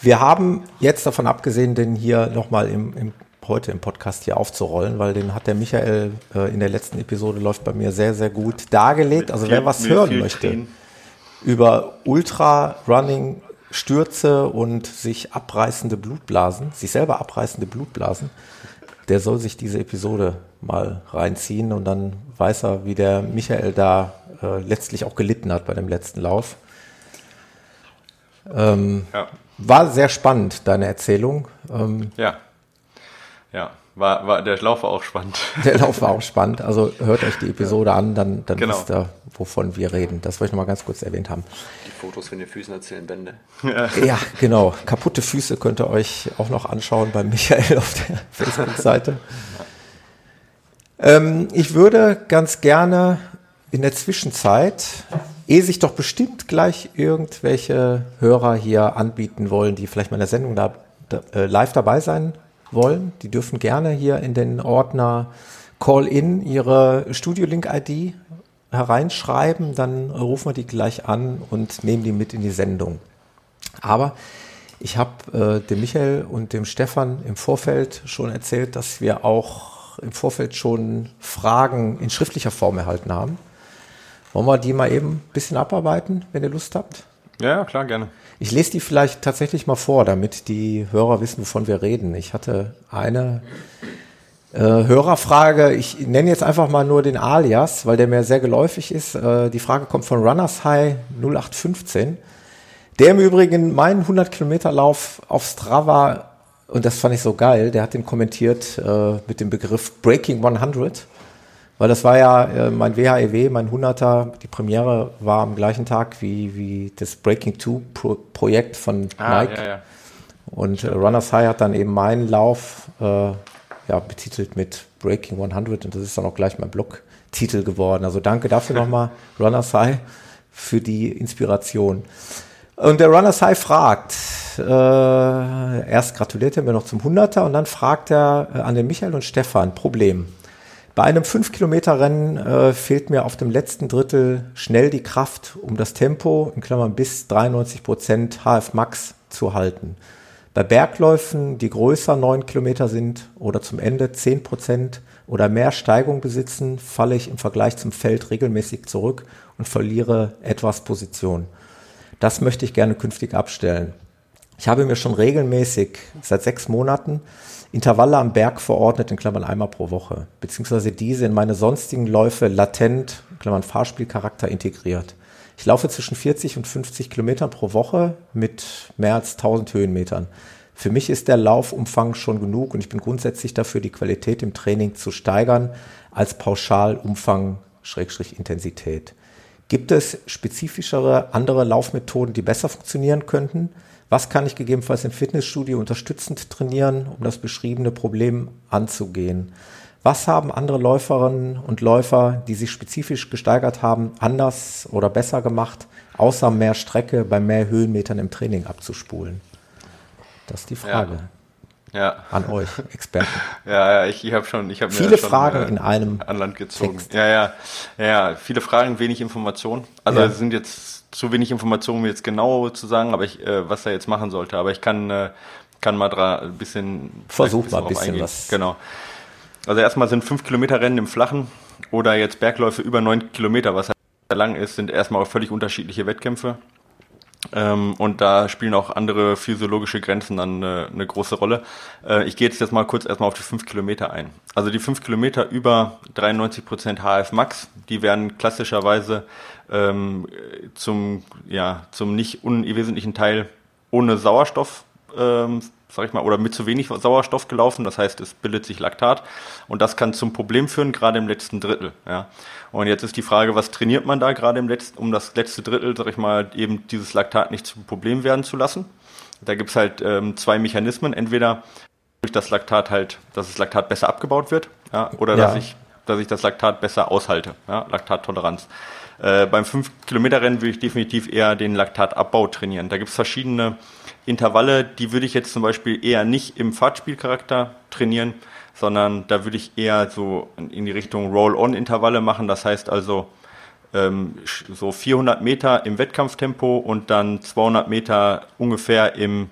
wir haben jetzt davon abgesehen, den hier nochmal im, im heute im Podcast hier aufzurollen, weil den hat der Michael äh, in der letzten Episode läuft bei mir sehr, sehr gut dargelegt. Also wer was hören möchte über Ultra-Running, Stürze und sich abreißende Blutblasen, sich selber abreißende Blutblasen, der soll sich diese Episode mal reinziehen und dann weiß er, wie der Michael da äh, letztlich auch gelitten hat bei dem letzten Lauf. Ähm, ja. War sehr spannend, deine Erzählung. Ähm, ja. Ja, War, war, der Lauf war auch spannend. Der Lauf war auch spannend. Also hört euch die Episode an, dann, dann genau. wisst ihr, wovon wir reden. Das wollte ich nochmal ganz kurz erwähnt haben. Die Fotos von den Füßen erzählen Bände. Ja. ja, genau. Kaputte Füße könnt ihr euch auch noch anschauen bei Michael auf der Facebook-Seite. Ähm, ich würde ganz gerne in der Zwischenzeit, ehe sich doch bestimmt gleich irgendwelche Hörer hier anbieten wollen, die vielleicht mal in der Sendung da, da äh, live dabei sein wollen, die dürfen gerne hier in den Ordner Call-in ihre Studio-Link-ID hereinschreiben, dann rufen wir die gleich an und nehmen die mit in die Sendung. Aber ich habe äh, dem Michael und dem Stefan im Vorfeld schon erzählt, dass wir auch im Vorfeld schon Fragen in schriftlicher Form erhalten haben. Wollen wir die mal eben ein bisschen abarbeiten, wenn ihr Lust habt? Ja, klar, gerne. Ich lese die vielleicht tatsächlich mal vor, damit die Hörer wissen, wovon wir reden. Ich hatte eine äh, Hörerfrage. Ich nenne jetzt einfach mal nur den Alias, weil der mir sehr geläufig ist. Äh, die Frage kommt von Runners High 0815. Der im Übrigen meinen 100 Kilometer Lauf auf Strava und das fand ich so geil. Der hat den kommentiert äh, mit dem Begriff Breaking 100. Weil das war ja äh, mein WHEW, e mein 100er, die Premiere war am gleichen Tag wie, wie das Breaking 2 Pro Projekt von ah, Nike. Ja, ja. Und äh, Runners High hat dann eben meinen Lauf äh, ja, betitelt mit Breaking 100 und das ist dann auch gleich mein Blogtitel geworden. Also danke dafür nochmal, Runners High, für die Inspiration. Und der Runners High fragt, äh, erst gratuliert er mir noch zum 100er und dann fragt er äh, an den Michael und Stefan, Problem. Bei einem 5-Kilometer-Rennen äh, fehlt mir auf dem letzten Drittel schnell die Kraft, um das Tempo in Klammern bis 93 Prozent HF Max zu halten. Bei Bergläufen, die größer 9 Kilometer sind oder zum Ende 10 Prozent oder mehr Steigung besitzen, falle ich im Vergleich zum Feld regelmäßig zurück und verliere etwas Position. Das möchte ich gerne künftig abstellen. Ich habe mir schon regelmäßig seit sechs Monaten Intervalle am Berg verordnet, in Klammern einmal pro Woche, beziehungsweise diese in meine sonstigen Läufe latent, in Klammern Fahrspielcharakter integriert. Ich laufe zwischen 40 und 50 Kilometern pro Woche mit mehr als 1000 Höhenmetern. Für mich ist der Laufumfang schon genug und ich bin grundsätzlich dafür, die Qualität im Training zu steigern als Pauschalumfang Schrägstrich Intensität. Gibt es spezifischere andere Laufmethoden, die besser funktionieren könnten? Was kann ich gegebenenfalls im Fitnessstudio unterstützend trainieren, um das beschriebene Problem anzugehen? Was haben andere Läuferinnen und Läufer, die sich spezifisch gesteigert haben, anders oder besser gemacht, außer mehr Strecke bei mehr Höhenmetern im Training abzuspulen? Das ist die Frage. Ja. Ja. An euch, Experten. ja, ja, ich, ich habe schon, ich habe viele mir schon, Fragen äh, in einem an Land gezogen. Text. Ja, ja, ja, viele Fragen, wenig Informationen. Also ja. sind jetzt zu wenig Informationen, um jetzt genau zu sagen, aber ich, äh, was er jetzt machen sollte. Aber ich kann, äh, kann mal dra ein bisschen versuch mal ein bisschen eingehen. was. Genau. Also erstmal sind fünf Kilometer Rennen im Flachen oder jetzt Bergläufe über neun Kilometer, was halt lang ist, sind erstmal auch völlig unterschiedliche Wettkämpfe. Ähm, und da spielen auch andere physiologische Grenzen dann äh, eine große Rolle. Äh, ich gehe jetzt, jetzt mal kurz erstmal auf die 5 Kilometer ein. Also die 5 Kilometer über 93 Prozent HF Max, die werden klassischerweise ähm, zum, ja, zum nicht unwesentlichen Teil ohne Sauerstoff ähm, sag ich mal, oder mit zu wenig Sauerstoff gelaufen. Das heißt, es bildet sich Laktat und das kann zum Problem führen, gerade im letzten Drittel. Ja. Und jetzt ist die Frage, was trainiert man da gerade im letzten, um das letzte Drittel, sag ich mal, eben dieses Laktat nicht zum Problem werden zu lassen. Da gibt's halt ähm, zwei Mechanismen. Entweder durch das Laktat halt, dass das Laktat besser abgebaut wird, ja, oder ja. dass ich dass ich das Laktat besser aushalte, ja, Laktattoleranz. Äh, beim 5-Kilometer-Rennen würde ich definitiv eher den Laktatabbau trainieren. Da gibt es verschiedene Intervalle, die würde ich jetzt zum Beispiel eher nicht im Fahrtspielcharakter trainieren, sondern da würde ich eher so in die Richtung Roll-on-Intervalle machen. Das heißt also ähm, so 400 Meter im Wettkampftempo und dann 200 Meter ungefähr im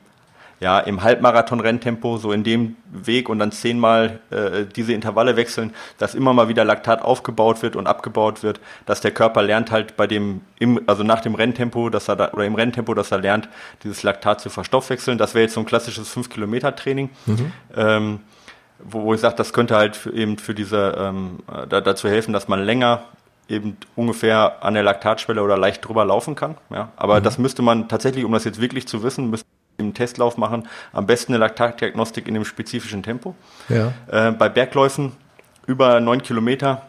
ja, im Halbmarathon-Renntempo, so in dem Weg und dann zehnmal äh, diese Intervalle wechseln, dass immer mal wieder Laktat aufgebaut wird und abgebaut wird, dass der Körper lernt halt bei dem, im, also nach dem Renntempo, dass er da, oder im Renntempo, dass er lernt, dieses Laktat zu verstoffwechseln. Das wäre jetzt so ein klassisches 5-Kilometer-Training. Mhm. Ähm, wo, wo ich sage, das könnte halt für, eben für diese ähm, da, dazu helfen, dass man länger eben ungefähr an der Laktatschwelle oder leicht drüber laufen kann. Ja? Aber mhm. das müsste man tatsächlich, um das jetzt wirklich zu wissen, müsste im Testlauf machen, am besten eine Laktatdiagnostik in dem spezifischen Tempo. Ja. Äh, bei Bergläufen über neun Kilometer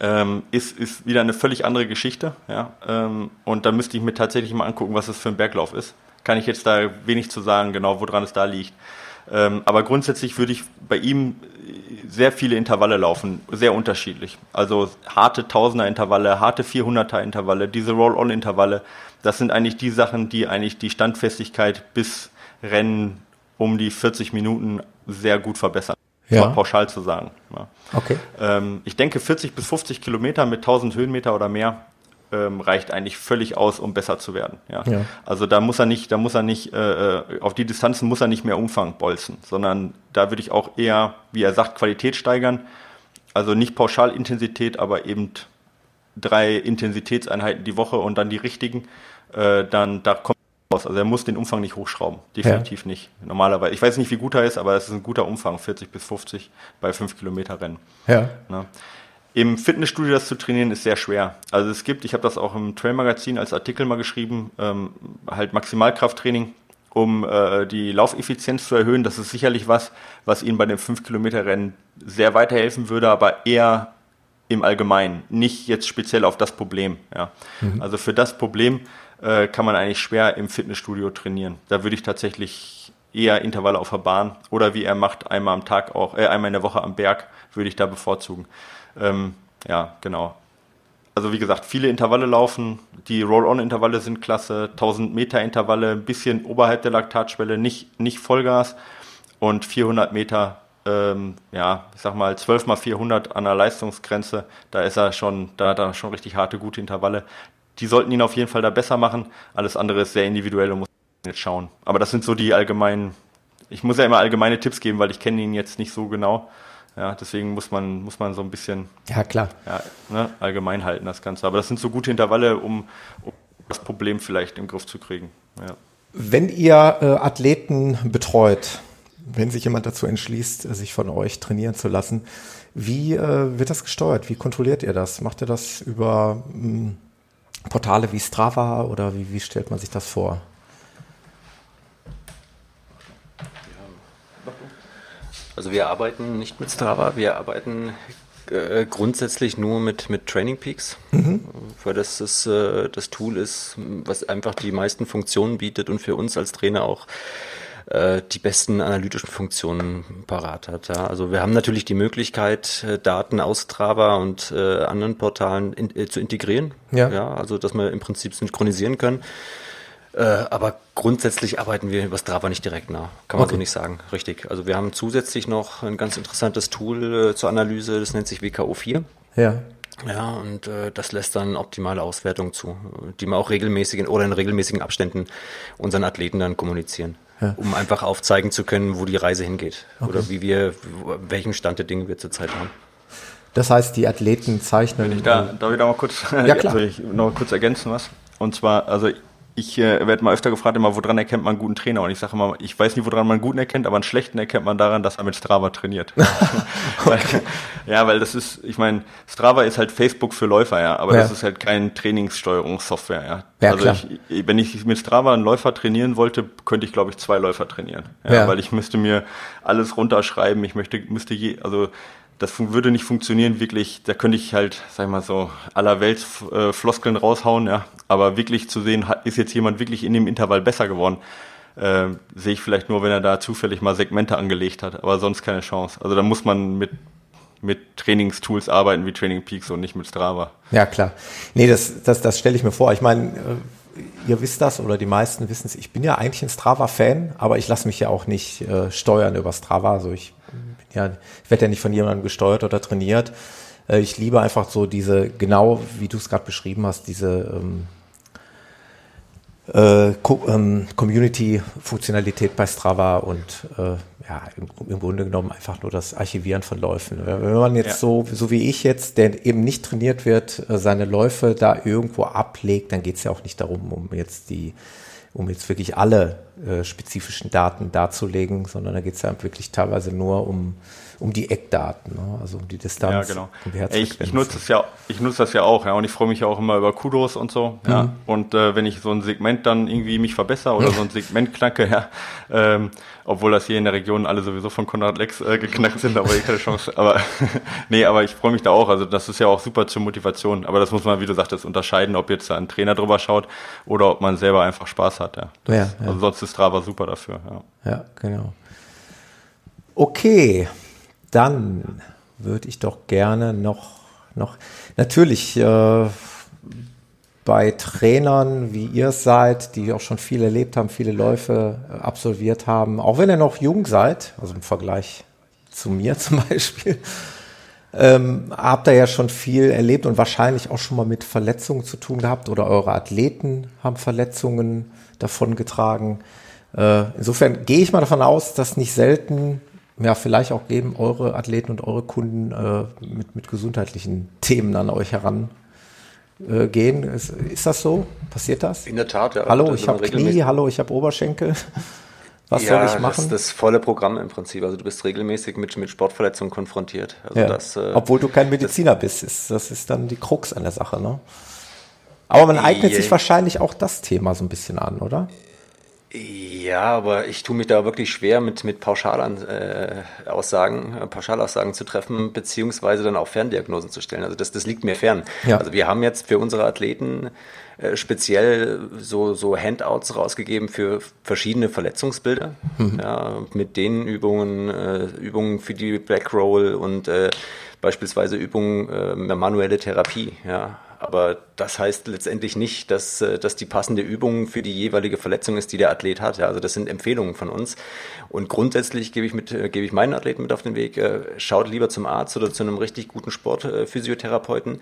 ähm, ist, ist wieder eine völlig andere Geschichte. Ja? Ähm, und da müsste ich mir tatsächlich mal angucken, was das für ein Berglauf ist. Kann ich jetzt da wenig zu sagen, genau woran es da liegt. Ähm, aber grundsätzlich würde ich bei ihm sehr viele Intervalle laufen, sehr unterschiedlich. Also harte Tausender-Intervalle, harte 400er-Intervalle, diese Roll-On-Intervalle, das sind eigentlich die Sachen, die eigentlich die Standfestigkeit bis Rennen um die 40 Minuten sehr gut verbessern. Ja. pauschal zu sagen. Ja. Okay. Ähm, ich denke, 40 bis 50 Kilometer mit 1000 Höhenmeter oder mehr ähm, reicht eigentlich völlig aus, um besser zu werden. Ja. ja. Also da muss er nicht, da muss er nicht, äh, äh, auf die Distanzen muss er nicht mehr Umfang bolzen, sondern da würde ich auch eher, wie er sagt, Qualität steigern. Also nicht Pauschalintensität, aber eben drei Intensitätseinheiten die Woche und dann die richtigen. Äh, dann da kommt aus. Also er muss den Umfang nicht hochschrauben. Definitiv ja. nicht. Normalerweise. Ich weiß nicht, wie gut er ist, aber es ist ein guter Umfang, 40 bis 50 bei 5 Kilometer Rennen. Ja. Na. Im Fitnessstudio das zu trainieren ist sehr schwer. Also es gibt, ich habe das auch im Trail Magazin als Artikel mal geschrieben, ähm, halt Maximalkrafttraining, um äh, die Laufeffizienz zu erhöhen. Das ist sicherlich was, was Ihnen bei dem 5 Kilometer Rennen sehr weiterhelfen würde, aber eher im Allgemeinen, nicht jetzt speziell auf das Problem. Ja. Mhm. Also für das Problem äh, kann man eigentlich schwer im Fitnessstudio trainieren. Da würde ich tatsächlich eher Intervalle auf der Bahn oder wie er macht, einmal am Tag auch, äh, einmal in der Woche am Berg, würde ich da bevorzugen. Ähm, ja, genau. Also wie gesagt, viele Intervalle laufen. Die Roll-on-Intervalle sind klasse. 1000 Meter Intervalle, ein bisschen oberhalb der Laktatschwelle, nicht, nicht Vollgas. Und 400 Meter, ähm, ja, ich sag mal 12 mal 400 an der Leistungsgrenze. Da ist er schon, da hat er schon richtig harte, gute Intervalle. Die sollten ihn auf jeden Fall da besser machen. Alles andere ist sehr individuell und muss jetzt schauen. Aber das sind so die allgemeinen, ich muss ja immer allgemeine Tipps geben, weil ich kenne ihn jetzt nicht so genau. Ja, deswegen muss man, muss man so ein bisschen ja, klar. Ja, ne, allgemein halten, das Ganze. Aber das sind so gute Intervalle, um, um das Problem vielleicht im Griff zu kriegen. Ja. Wenn ihr äh, Athleten betreut, wenn sich jemand dazu entschließt, sich von euch trainieren zu lassen, wie äh, wird das gesteuert? Wie kontrolliert ihr das? Macht ihr das über mh, hm, Portale wie Strava oder wie, wie stellt man sich das vor? Also wir arbeiten nicht mit Strava, wir arbeiten äh, grundsätzlich nur mit, mit Training Peaks, mhm. weil das ist, äh, das Tool ist, was einfach die meisten Funktionen bietet und für uns als Trainer auch äh, die besten analytischen Funktionen parat hat. Ja. Also wir haben natürlich die Möglichkeit, äh, Daten aus Strava und äh, anderen Portalen in, äh, zu integrieren. Ja. ja. Also dass wir im Prinzip synchronisieren können. Äh, aber grundsätzlich arbeiten wir über Strava nicht direkt nach. Kann man okay. so nicht sagen. Richtig. Also wir haben zusätzlich noch ein ganz interessantes Tool äh, zur Analyse, das nennt sich WKO4. Ja. Ja, und äh, das lässt dann optimale Auswertungen zu, die wir auch regelmäßig oder in regelmäßigen Abständen unseren Athleten dann kommunizieren. Ja. Um einfach aufzeigen zu können, wo die Reise hingeht. Okay. Oder wie wir, welchen Stand der Dinge wir zurzeit haben. Das heißt, die Athleten zeichnen. Wenn ich da, darf ich da mal kurz, ja, klar. Also ich noch kurz ergänzen was? Und zwar, also ich äh, werde mal öfter gefragt, immer, woran erkennt man einen guten Trainer? Und ich sage immer, ich weiß nicht, woran man einen guten erkennt, aber einen schlechten erkennt man daran, dass er mit Strava trainiert. weil, ja, weil das ist, ich meine, Strava ist halt Facebook für Läufer, ja, aber ja. das ist halt kein Trainingssteuerungssoftware, ja. ja also ich, wenn ich mit Strava einen Läufer trainieren wollte, könnte ich, glaube ich, zwei Läufer trainieren. Ja, ja. Weil ich müsste mir alles runterschreiben, ich möchte, müsste je, also das würde nicht funktionieren, wirklich, da könnte ich halt, sag ich mal so, aller Welt äh, Floskeln raushauen, ja. Aber wirklich zu sehen, ist jetzt jemand wirklich in dem Intervall besser geworden, äh, sehe ich vielleicht nur, wenn er da zufällig mal Segmente angelegt hat, aber sonst keine Chance. Also da muss man mit mit Trainingstools arbeiten wie Training Peaks und nicht mit Strava. Ja, klar. Nee, das, das, das stelle ich mir vor. Ich meine, äh, ihr wisst das oder die meisten wissen es. Ich bin ja eigentlich ein Strava-Fan, aber ich lasse mich ja auch nicht äh, steuern über Strava. Also ich ja, ich werde ja nicht von jemandem gesteuert oder trainiert. Äh, ich liebe einfach so diese, genau wie du es gerade beschrieben hast, diese ähm, äh, ähm, Community-Funktionalität bei Strava und äh, ja, im, im, Grunde genommen einfach nur das Archivieren von Läufen. Wenn man jetzt ja. so, so wie ich jetzt, der eben nicht trainiert wird, äh, seine Läufe da irgendwo ablegt, dann geht es ja auch nicht darum, um jetzt die, um jetzt wirklich alle äh, spezifischen Daten darzulegen, sondern da geht es ja wirklich teilweise nur um um die Eckdaten, ne? also um die Distanz. Ja, genau. Um ich, ich nutze das ja, ich nutze das ja auch, ja, und ich freue mich ja auch immer über Kudos und so, mhm. ja. Und äh, wenn ich so ein Segment dann irgendwie mich verbessere oder so ein Segment knacke, ja, ähm, obwohl das hier in der Region alle sowieso von Konrad Lex äh, geknackt sind, aber ich keine Chance. Aber nee, aber ich freue mich da auch. Also das ist ja auch super zur Motivation. Aber das muss man, wie du sagtest, unterscheiden, ob jetzt da ein Trainer drüber schaut oder ob man selber einfach Spaß hat. Ja. ja, ja. Also sonst ist Strava super dafür. Ja, ja genau. Okay, dann würde ich doch gerne noch, noch natürlich äh, bei Trainern, wie ihr seid, die auch schon viel erlebt haben, viele Läufe äh, absolviert haben, auch wenn ihr noch jung seid, also im Vergleich zu mir zum Beispiel, ähm, habt ihr ja schon viel erlebt und wahrscheinlich auch schon mal mit Verletzungen zu tun gehabt oder eure Athleten haben Verletzungen davongetragen. Äh, insofern gehe ich mal davon aus, dass nicht selten ja, vielleicht auch geben eure Athleten und eure Kunden äh, mit, mit gesundheitlichen Themen an euch herangehen. Äh, ist, ist, das so? Passiert das? In der Tat, ja. Hallo, ich habe Knie, hallo, ich habe Oberschenkel. Was ja, soll ich machen? Das, das volle Programm im Prinzip. Also du bist regelmäßig mit, mit Sportverletzungen konfrontiert. Also ja. das, äh, Obwohl du kein Mediziner bist, ist, das ist dann die Krux an der Sache, ne? Aber man eignet sich wahrscheinlich auch das Thema so ein bisschen an, oder? Ja, aber ich tue mich da wirklich schwer mit, mit Pauschalaussagen, äh, Pauschalaussagen zu treffen, beziehungsweise dann auch Ferndiagnosen zu stellen. Also das, das liegt mir fern. Ja. Also wir haben jetzt für unsere Athleten äh, speziell so, so Handouts rausgegeben für verschiedene Verletzungsbilder, mhm. ja, mit den Übungen, äh, Übungen für die Black Roll und äh, beispielsweise Übungen äh, manuelle Therapie. Ja. Aber das heißt letztendlich nicht, dass, äh, dass die passende Übung für die jeweilige Verletzung ist, die der Athlet hat. Ja, also das sind Empfehlungen von uns. Und grundsätzlich gebe ich, mit, äh, gebe ich meinen Athleten mit auf den Weg, äh, schaut lieber zum Arzt oder zu einem richtig guten Sportphysiotherapeuten.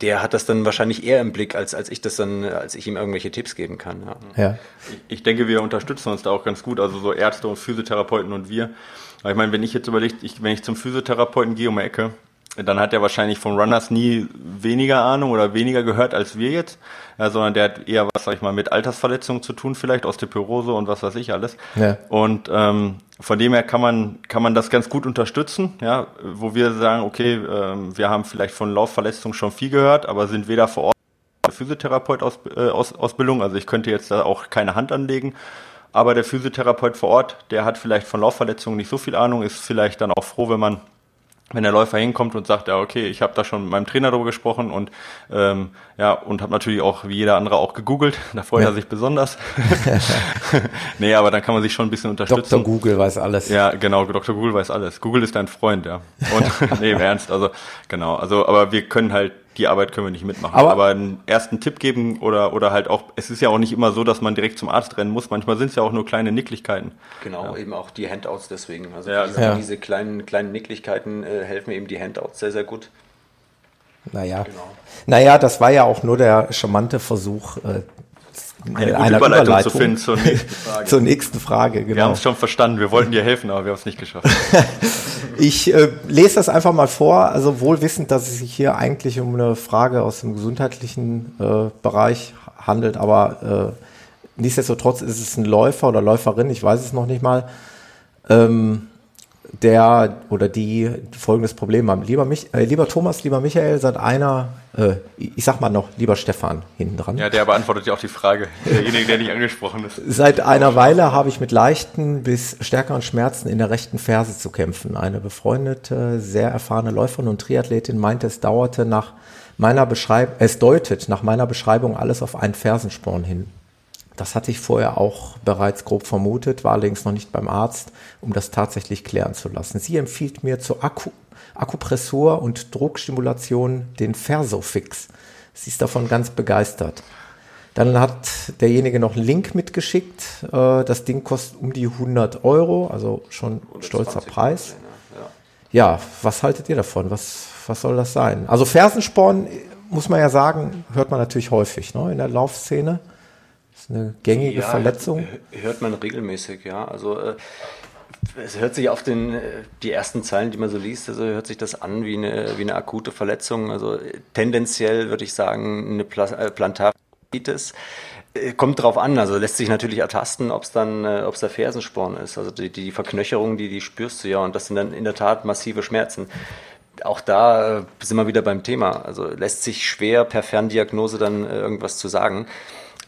Der hat das dann wahrscheinlich eher im Blick, als, als ich das dann, als ich ihm irgendwelche Tipps geben kann. Ja. ja. Ich denke, wir unterstützen uns da auch ganz gut, also so Ärzte und Physiotherapeuten und wir. Aber ich meine, wenn ich jetzt überlege, ich, wenn ich zum Physiotherapeuten gehe um die Ecke, dann hat er wahrscheinlich von Runners nie weniger Ahnung oder weniger gehört als wir jetzt, ja, sondern der hat eher was, sag ich mal, mit Altersverletzungen zu tun, vielleicht Osteoporose und was weiß ich alles. Ja. Und ähm, von dem her kann man kann man das ganz gut unterstützen, ja, wo wir sagen, okay, ähm, wir haben vielleicht von Laufverletzungen schon viel gehört, aber sind weder vor Ort Physiotherapeut aus, äh, aus, Ausbildung, also ich könnte jetzt da auch keine Hand anlegen. Aber der Physiotherapeut vor Ort, der hat vielleicht von Laufverletzungen nicht so viel Ahnung, ist vielleicht dann auch froh, wenn man wenn der Läufer hinkommt und sagt, ja, okay, ich habe da schon mit meinem Trainer darüber gesprochen und ähm, ja, und habe natürlich auch wie jeder andere auch gegoogelt, da freut ja. er sich besonders. nee, aber dann kann man sich schon ein bisschen unterstützen. Dr. Google weiß alles. Ja, genau, Dr. Google weiß alles. Google ist dein Freund, ja. Und nee, im Ernst, also genau, also aber wir können halt die Arbeit können wir nicht mitmachen. Aber, aber, einen ersten Tipp geben oder, oder halt auch, es ist ja auch nicht immer so, dass man direkt zum Arzt rennen muss. Manchmal sind es ja auch nur kleine Nicklichkeiten. Genau, ja. eben auch die Handouts deswegen. Also ja, diese, ja. diese, kleinen, kleinen Nicklichkeiten äh, helfen eben die Handouts sehr, sehr gut. Naja. Genau. Naja, das war ja auch nur der charmante Versuch, äh, eine einer Überleitung, Überleitung, zu finden zur nächsten Frage. zur nächsten Frage genau. Wir haben es schon verstanden, wir wollten dir helfen, aber wir haben es nicht geschafft. ich äh, lese das einfach mal vor, also wohl wissend, dass es sich hier eigentlich um eine Frage aus dem gesundheitlichen äh, Bereich handelt, aber äh, nichtsdestotrotz ist es ein Läufer oder Läuferin, ich weiß es noch nicht mal. Ähm, der oder die folgendes Problem haben. Lieber, Mich äh, lieber Thomas, lieber Michael, seit einer, äh, ich sag mal noch, lieber Stefan hinten dran. Ja, der beantwortet ja auch die Frage, derjenige, der nicht angesprochen ist. Seit einer Weile habe ich mit leichten bis stärkeren Schmerzen in der rechten Ferse zu kämpfen. Eine befreundete, sehr erfahrene Läuferin und Triathletin meinte, es dauerte nach meiner Beschreibung, es deutet nach meiner Beschreibung alles auf einen Fersensporn hin. Das hatte ich vorher auch bereits grob vermutet, war allerdings noch nicht beim Arzt, um das tatsächlich klären zu lassen. Sie empfiehlt mir zur Akku Akupressur und Druckstimulation den Versofix. Sie ist davon ganz begeistert. Dann hat derjenige noch einen Link mitgeschickt. Äh, das Ding kostet um die 100 Euro, also schon stolzer Preis. Ja, was haltet ihr davon? Was, was soll das sein? Also Fersensporn, muss man ja sagen, hört man natürlich häufig ne, in der Laufszene ist eine gängige ja, Verletzung. Hört man regelmäßig, ja. Also äh, es hört sich auf den, äh, die ersten Zeilen, die man so liest, also hört sich das an wie eine, wie eine akute Verletzung. Also tendenziell würde ich sagen, eine Pla äh, Plantaritis. Äh, kommt drauf an, also lässt sich natürlich ertasten, ob es dann, äh, ob es der Fersensporn ist. Also die, die Verknöcherung, die, die spürst du ja und das sind dann in der Tat massive Schmerzen. Auch da sind wir wieder beim Thema. Also lässt sich schwer per Ferndiagnose dann irgendwas zu sagen.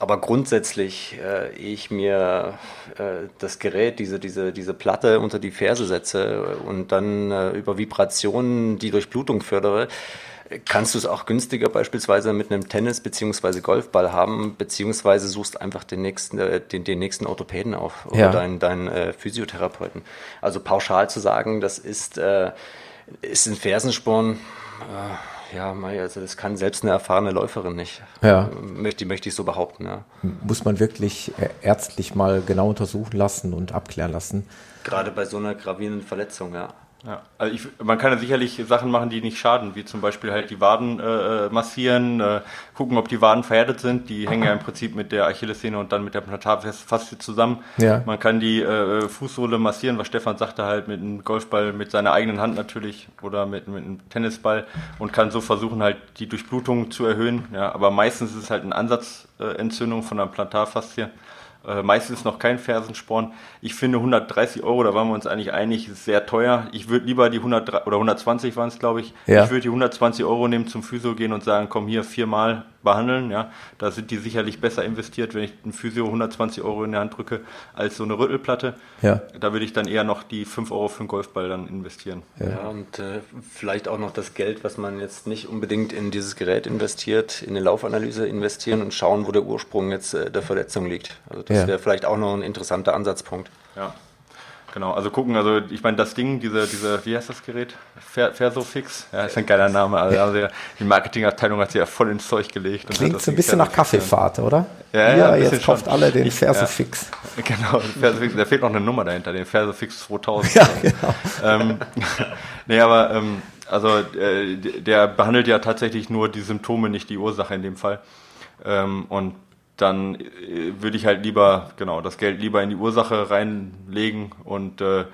Aber grundsätzlich, äh, ich mir äh, das Gerät, diese, diese, diese Platte unter die Ferse setze und dann äh, über Vibrationen die Durchblutung fördere, kannst du es auch günstiger beispielsweise mit einem Tennis- bzw. Golfball haben, beziehungsweise suchst einfach den nächsten, äh, den, den nächsten Orthopäden auf oder ja. deinen, deinen äh, Physiotherapeuten. Also pauschal zu sagen, das ist, äh, ist ein Fersensporn, äh, ja, also das kann selbst eine erfahrene Läuferin nicht. Ja. Möchte, möchte ich so behaupten, ja. Muss man wirklich äh, ärztlich mal genau untersuchen lassen und abklären lassen. Gerade bei so einer gravierenden Verletzung, ja. Ja, also ich, man kann ja sicherlich Sachen machen, die nicht schaden, wie zum Beispiel halt die Waden äh, massieren, äh, gucken, ob die Waden verhärtet sind. Die hängen ja im Prinzip mit der Achillessehne und dann mit der Plantarfaszie zusammen. Ja. Man kann die äh, Fußsohle massieren, was Stefan sagte, halt mit einem Golfball mit seiner eigenen Hand natürlich oder mit, mit einem Tennisball und kann so versuchen, halt die Durchblutung zu erhöhen. Ja, aber meistens ist es halt eine Ansatzentzündung von der Plantarfaszie. Äh, meistens noch kein Fersensporn. Ich finde 130 Euro, da waren wir uns eigentlich einig, ist sehr teuer. Ich würde lieber die 100 oder 120 waren es, glaube ich. Ja. Ich würde die 120 Euro nehmen, zum Physio gehen und sagen, komm hier viermal behandeln. Ja, da sind die sicherlich besser investiert, wenn ich einen Physio 120 Euro in der Hand drücke, als so eine Rüttelplatte. Ja. Da würde ich dann eher noch die 5 Euro für einen Golfball dann investieren. Ja, ja und äh, vielleicht auch noch das Geld, was man jetzt nicht unbedingt in dieses Gerät investiert, in eine Laufanalyse investieren und schauen, wo der Ursprung jetzt äh, der Verletzung liegt. Also das ja. wäre vielleicht auch noch ein interessanter Ansatzpunkt. Ja. Genau, also gucken, also ich meine, das Ding, diese, diese, wie heißt das Gerät? Versofix? Ja, ist ein geiler Name. Also, also die Marketingabteilung hat sich ja voll ins Zeug gelegt. Klingt so ein bisschen nach Kaffeefahrt, oder? Ja, ja, ja jetzt kauft alle den Versofix. Ja, genau, Versofix, da fehlt noch eine Nummer dahinter, den Versofix 2000. Ja, genau. ähm, nee, aber ähm, also äh, der behandelt ja tatsächlich nur die Symptome, nicht die Ursache in dem Fall. Ähm, und dann äh, würde ich halt lieber, genau, das Geld lieber in die Ursache reinlegen und äh,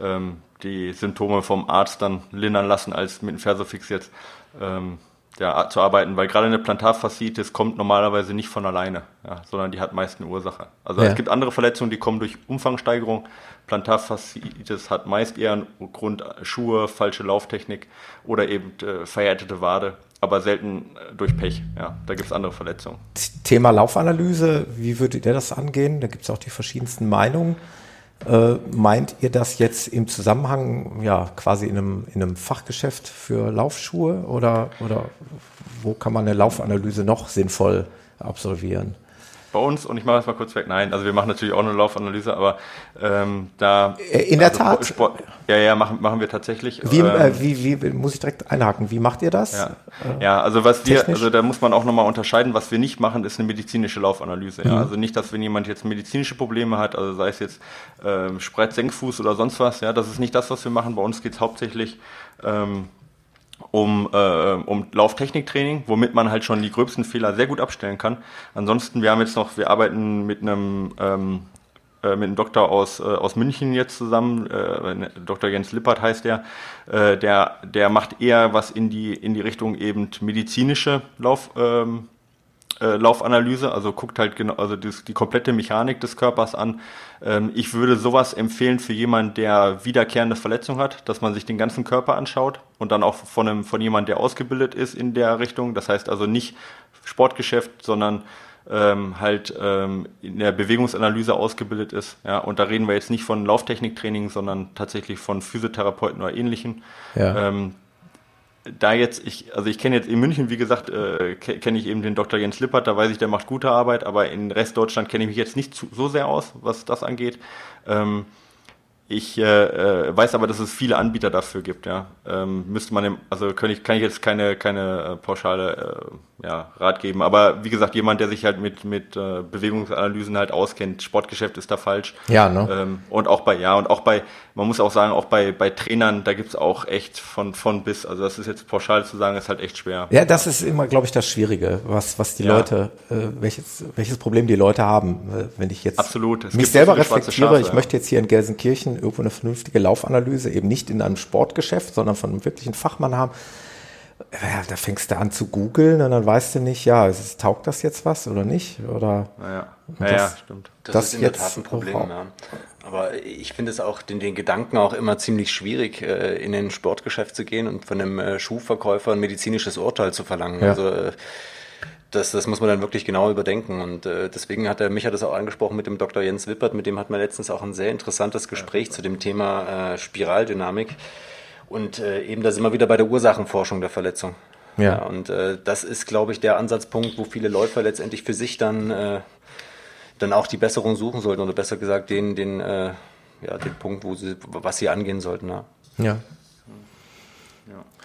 ähm, die Symptome vom Arzt dann lindern lassen, als mit dem Versofix jetzt ähm, ja, zu arbeiten, weil gerade eine Plantarfasziitis kommt normalerweise nicht von alleine, ja, sondern die hat meist eine Ursache. Also ja. es gibt andere Verletzungen, die kommen durch Umfangsteigerung. Plantarfasziitis hat meist eher einen Grund Schuhe, falsche Lauftechnik oder eben äh, verhärtete Wade aber selten äh, durch Pech. Ja, da gibt es andere Verletzungen. Thema Laufanalyse, wie würdet ihr das angehen? Da gibt es auch die verschiedensten Meinungen. Äh, meint ihr das jetzt im Zusammenhang, ja, quasi in einem, in einem Fachgeschäft für Laufschuhe oder, oder wo kann man eine Laufanalyse noch sinnvoll absolvieren? Bei uns, und ich mache das mal kurz weg, nein, also wir machen natürlich auch eine Laufanalyse, aber ähm, da. Äh, in der also Tat. Sport, ja, ja, machen, machen wir tatsächlich. Wie, äh, ähm, wie, wie, muss ich direkt einhaken, wie macht ihr das? Ja, äh, ja also was technisch? wir, also da muss man auch nochmal unterscheiden, was wir nicht machen, ist eine medizinische Laufanalyse. Mhm. Ja. Also nicht, dass wenn jemand jetzt medizinische Probleme hat, also sei es jetzt ähm, Spreit, Senkfuß oder sonst was, ja, das ist nicht das, was wir machen. Bei uns geht es hauptsächlich ähm, um, äh, um Lauftechniktraining, womit man halt schon die gröbsten Fehler sehr gut abstellen kann. Ansonsten, wir haben jetzt noch, wir arbeiten mit einem ähm, äh, mit einem Doktor aus, äh, aus München jetzt zusammen, äh, Dr. Jens Lippert heißt der, äh, der, der macht eher was in die, in die Richtung eben medizinische Lauf, ähm, äh, Laufanalyse, also guckt halt genau, also das, die komplette Mechanik des Körpers an. Ähm, ich würde sowas empfehlen für jemanden, der wiederkehrende Verletzung hat, dass man sich den ganzen Körper anschaut und dann auch von einem, von jemandem, der ausgebildet ist in der Richtung. Das heißt also nicht Sportgeschäft, sondern ähm, halt ähm, in der Bewegungsanalyse ausgebildet ist. Ja, und da reden wir jetzt nicht von Lauftechniktraining, sondern tatsächlich von Physiotherapeuten oder ähnlichen. Ja. Ähm, da jetzt, ich, also ich kenne jetzt in München, wie gesagt, äh, kenne ich eben den Dr. Jens Lippert, da weiß ich, der macht gute Arbeit, aber in Restdeutschland kenne ich mich jetzt nicht zu, so sehr aus, was das angeht. Ähm, ich äh, äh, weiß aber, dass es viele Anbieter dafür gibt. Ja, ähm, müsste man, im, also kann ich, kann ich jetzt keine keine äh, pauschale äh, ja, Rat geben. Aber wie gesagt, jemand, der sich halt mit mit äh, Bewegungsanalysen halt auskennt, Sportgeschäft ist da falsch. Ja, ne? Ähm, und auch bei ja und auch bei, man muss auch sagen, auch bei bei Trainern, da gibt's auch echt von von bis. Also das ist jetzt pauschal zu sagen, ist halt echt schwer. Ja, das ist immer, glaube ich, das Schwierige, was was die ja. Leute, äh, welches welches Problem die Leute haben, äh, wenn ich jetzt Absolut. Es mich selber reflektiere. Schafe, ich möchte jetzt hier in Gelsenkirchen irgendwo eine vernünftige Laufanalyse, eben nicht in einem Sportgeschäft, sondern von einem wirklichen Fachmann haben. ja, da fängst du an zu googeln und dann weißt du nicht, ja, es ist, taugt das jetzt was oder nicht? Oder naja. Das, ja, stimmt. Das, das ist in der Tat ein Problem, ja. Aber ich finde es auch, den, den Gedanken auch immer ziemlich schwierig, äh, in den Sportgeschäft zu gehen und von einem äh, Schuhverkäufer ein medizinisches Urteil zu verlangen. Ja. Also äh, das, das muss man dann wirklich genau überdenken. Und äh, deswegen hat er, mich hat das auch angesprochen mit dem Dr. Jens Wippert, mit dem hat man letztens auch ein sehr interessantes Gespräch ja. zu dem Thema äh, Spiraldynamik. Und äh, eben da sind wir wieder bei der Ursachenforschung der Verletzung. Ja. ja und äh, das ist, glaube ich, der Ansatzpunkt, wo viele Läufer letztendlich für sich dann, äh, dann auch die Besserung suchen sollten oder besser gesagt den, den, äh, ja, den Punkt, wo sie, was sie angehen sollten. Ja. ja.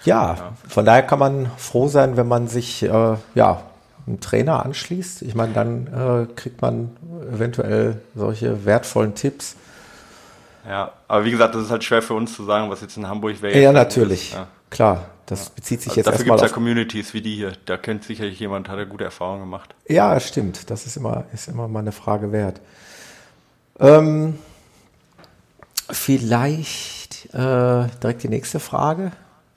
Ja, von daher kann man froh sein, wenn man sich äh, ja, einen Trainer anschließt. Ich meine, dann äh, kriegt man eventuell solche wertvollen Tipps ja, aber wie gesagt, das ist halt schwer für uns zu sagen, was jetzt in Hamburg wäre. Ja, natürlich. Ja. Klar, das bezieht sich also jetzt Dafür gibt es ja Communities wie die hier. Da kennt sicherlich jemand, hat er gute Erfahrungen gemacht. Ja, stimmt. Das ist immer, ist immer mal eine Frage wert. Ähm, vielleicht äh, direkt die nächste Frage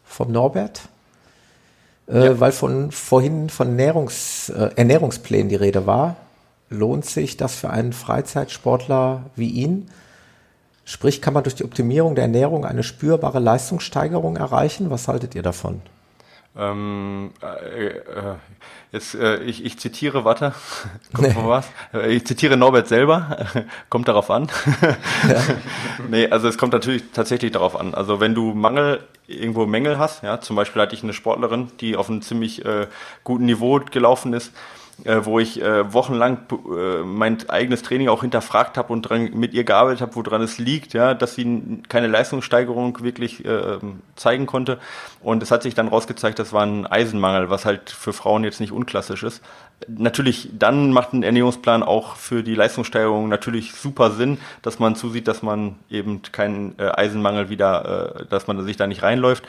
vom Norbert. Äh, ja. Weil von vorhin von Ernährungs, äh, Ernährungsplänen die Rede war, lohnt sich das für einen Freizeitsportler wie ihn? Sprich, kann man durch die Optimierung der Ernährung eine spürbare Leistungssteigerung erreichen? Was haltet ihr davon? Ähm, äh, äh, jetzt, äh, ich, ich zitiere, warte, kommt nee. was? Äh, ich zitiere Norbert selber, kommt darauf an. ja. nee, also es kommt natürlich tatsächlich darauf an. Also wenn du Mangel, irgendwo Mängel hast, ja, zum Beispiel hatte ich eine Sportlerin, die auf einem ziemlich äh, guten Niveau gelaufen ist, äh, wo ich äh, wochenlang äh, mein eigenes Training auch hinterfragt habe und dran, mit ihr gearbeitet habe, woran es liegt, ja, dass sie keine Leistungssteigerung wirklich äh, zeigen konnte. Und es hat sich dann rausgezeigt, das war ein Eisenmangel, was halt für Frauen jetzt nicht unklassisch ist. Natürlich, dann macht ein Ernährungsplan auch für die Leistungssteigerung natürlich super Sinn, dass man zusieht, dass man eben keinen äh, Eisenmangel wieder, äh, dass man sich da nicht reinläuft.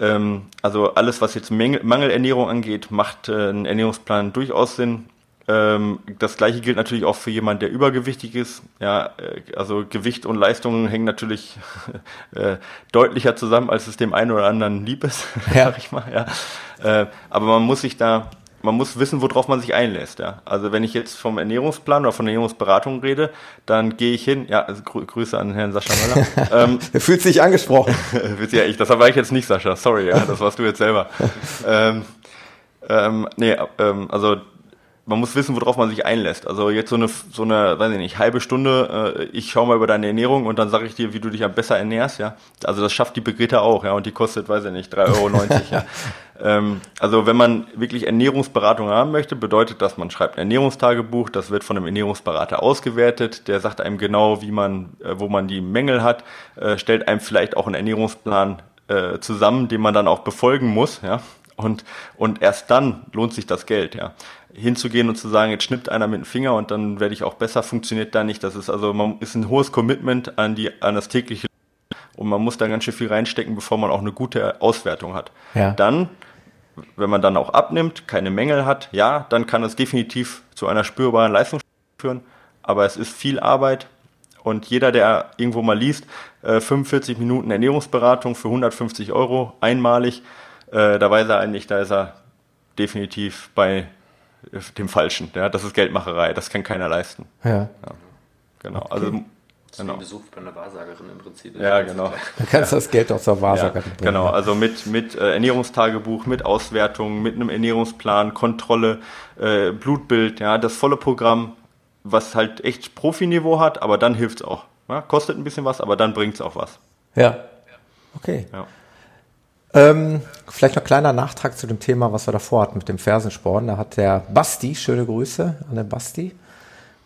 Ähm, also alles, was jetzt Mängel, Mangelernährung angeht, macht äh, ein Ernährungsplan durchaus Sinn. Ähm, das gleiche gilt natürlich auch für jemanden, der übergewichtig ist. Ja, äh, also Gewicht und Leistung hängen natürlich äh, deutlicher zusammen, als es dem einen oder anderen lieb ist, sag ich mal. Ja. Äh, aber man muss sich da man muss wissen, worauf man sich einlässt. Ja. Also wenn ich jetzt vom Ernährungsplan oder von Ernährungsberatung rede, dann gehe ich hin, ja, also Grü Grüße an Herrn Sascha Möller. ähm, er fühlt sich angesprochen. ja, ich, das war ich jetzt nicht, Sascha, sorry, ja, das warst du jetzt selber. ähm, ähm, nee, ähm, also man muss wissen, worauf man sich einlässt. Also jetzt so eine, so eine, weiß ich nicht, halbe Stunde, äh, ich schaue mal über deine Ernährung und dann sage ich dir, wie du dich am besser ernährst, ja. Also das schafft die Brigitte auch, ja, und die kostet, weiß ich nicht, 3,90 Euro, ja. Ähm, also wenn man wirklich Ernährungsberatung haben möchte, bedeutet das, man schreibt ein Ernährungstagebuch, das wird von einem Ernährungsberater ausgewertet, der sagt einem genau, wie man, äh, wo man die Mängel hat, äh, stellt einem vielleicht auch einen Ernährungsplan äh, zusammen, den man dann auch befolgen muss, ja. Und, und erst dann lohnt sich das Geld, ja hinzugehen und zu sagen, jetzt schnippt einer mit dem Finger und dann werde ich auch besser, funktioniert da nicht. Das ist also, man ist ein hohes Commitment an die, an das tägliche und man muss da ganz schön viel reinstecken, bevor man auch eine gute Auswertung hat. Ja. Dann, wenn man dann auch abnimmt, keine Mängel hat, ja, dann kann es definitiv zu einer spürbaren Leistung führen, aber es ist viel Arbeit und jeder, der irgendwo mal liest, 45 äh, Minuten Ernährungsberatung für 150 Euro einmalig, äh, da weiß er eigentlich, da ist er definitiv bei dem Falschen. Ja, das ist Geldmacherei, das kann keiner leisten. Ja. ja. Genau. Okay. Also Genau. Besuch bei einer Wahrsagerin im Prinzip. Ja, genau. Du kannst das Geld auch zur Wahrsagerin ja, bringen. Genau, also mit, mit äh, Ernährungstagebuch, mit Auswertung, mit einem Ernährungsplan, Kontrolle, äh, Blutbild, ja, das volle Programm, was halt echt Profiniveau hat, aber dann hilft es auch. Ja, kostet ein bisschen was, aber dann bringt es auch was. Ja. Okay. Ja. Ähm, vielleicht noch kleiner Nachtrag zu dem Thema, was wir davor hatten mit dem Fersensporn. Da hat der Basti, schöne Grüße an den Basti,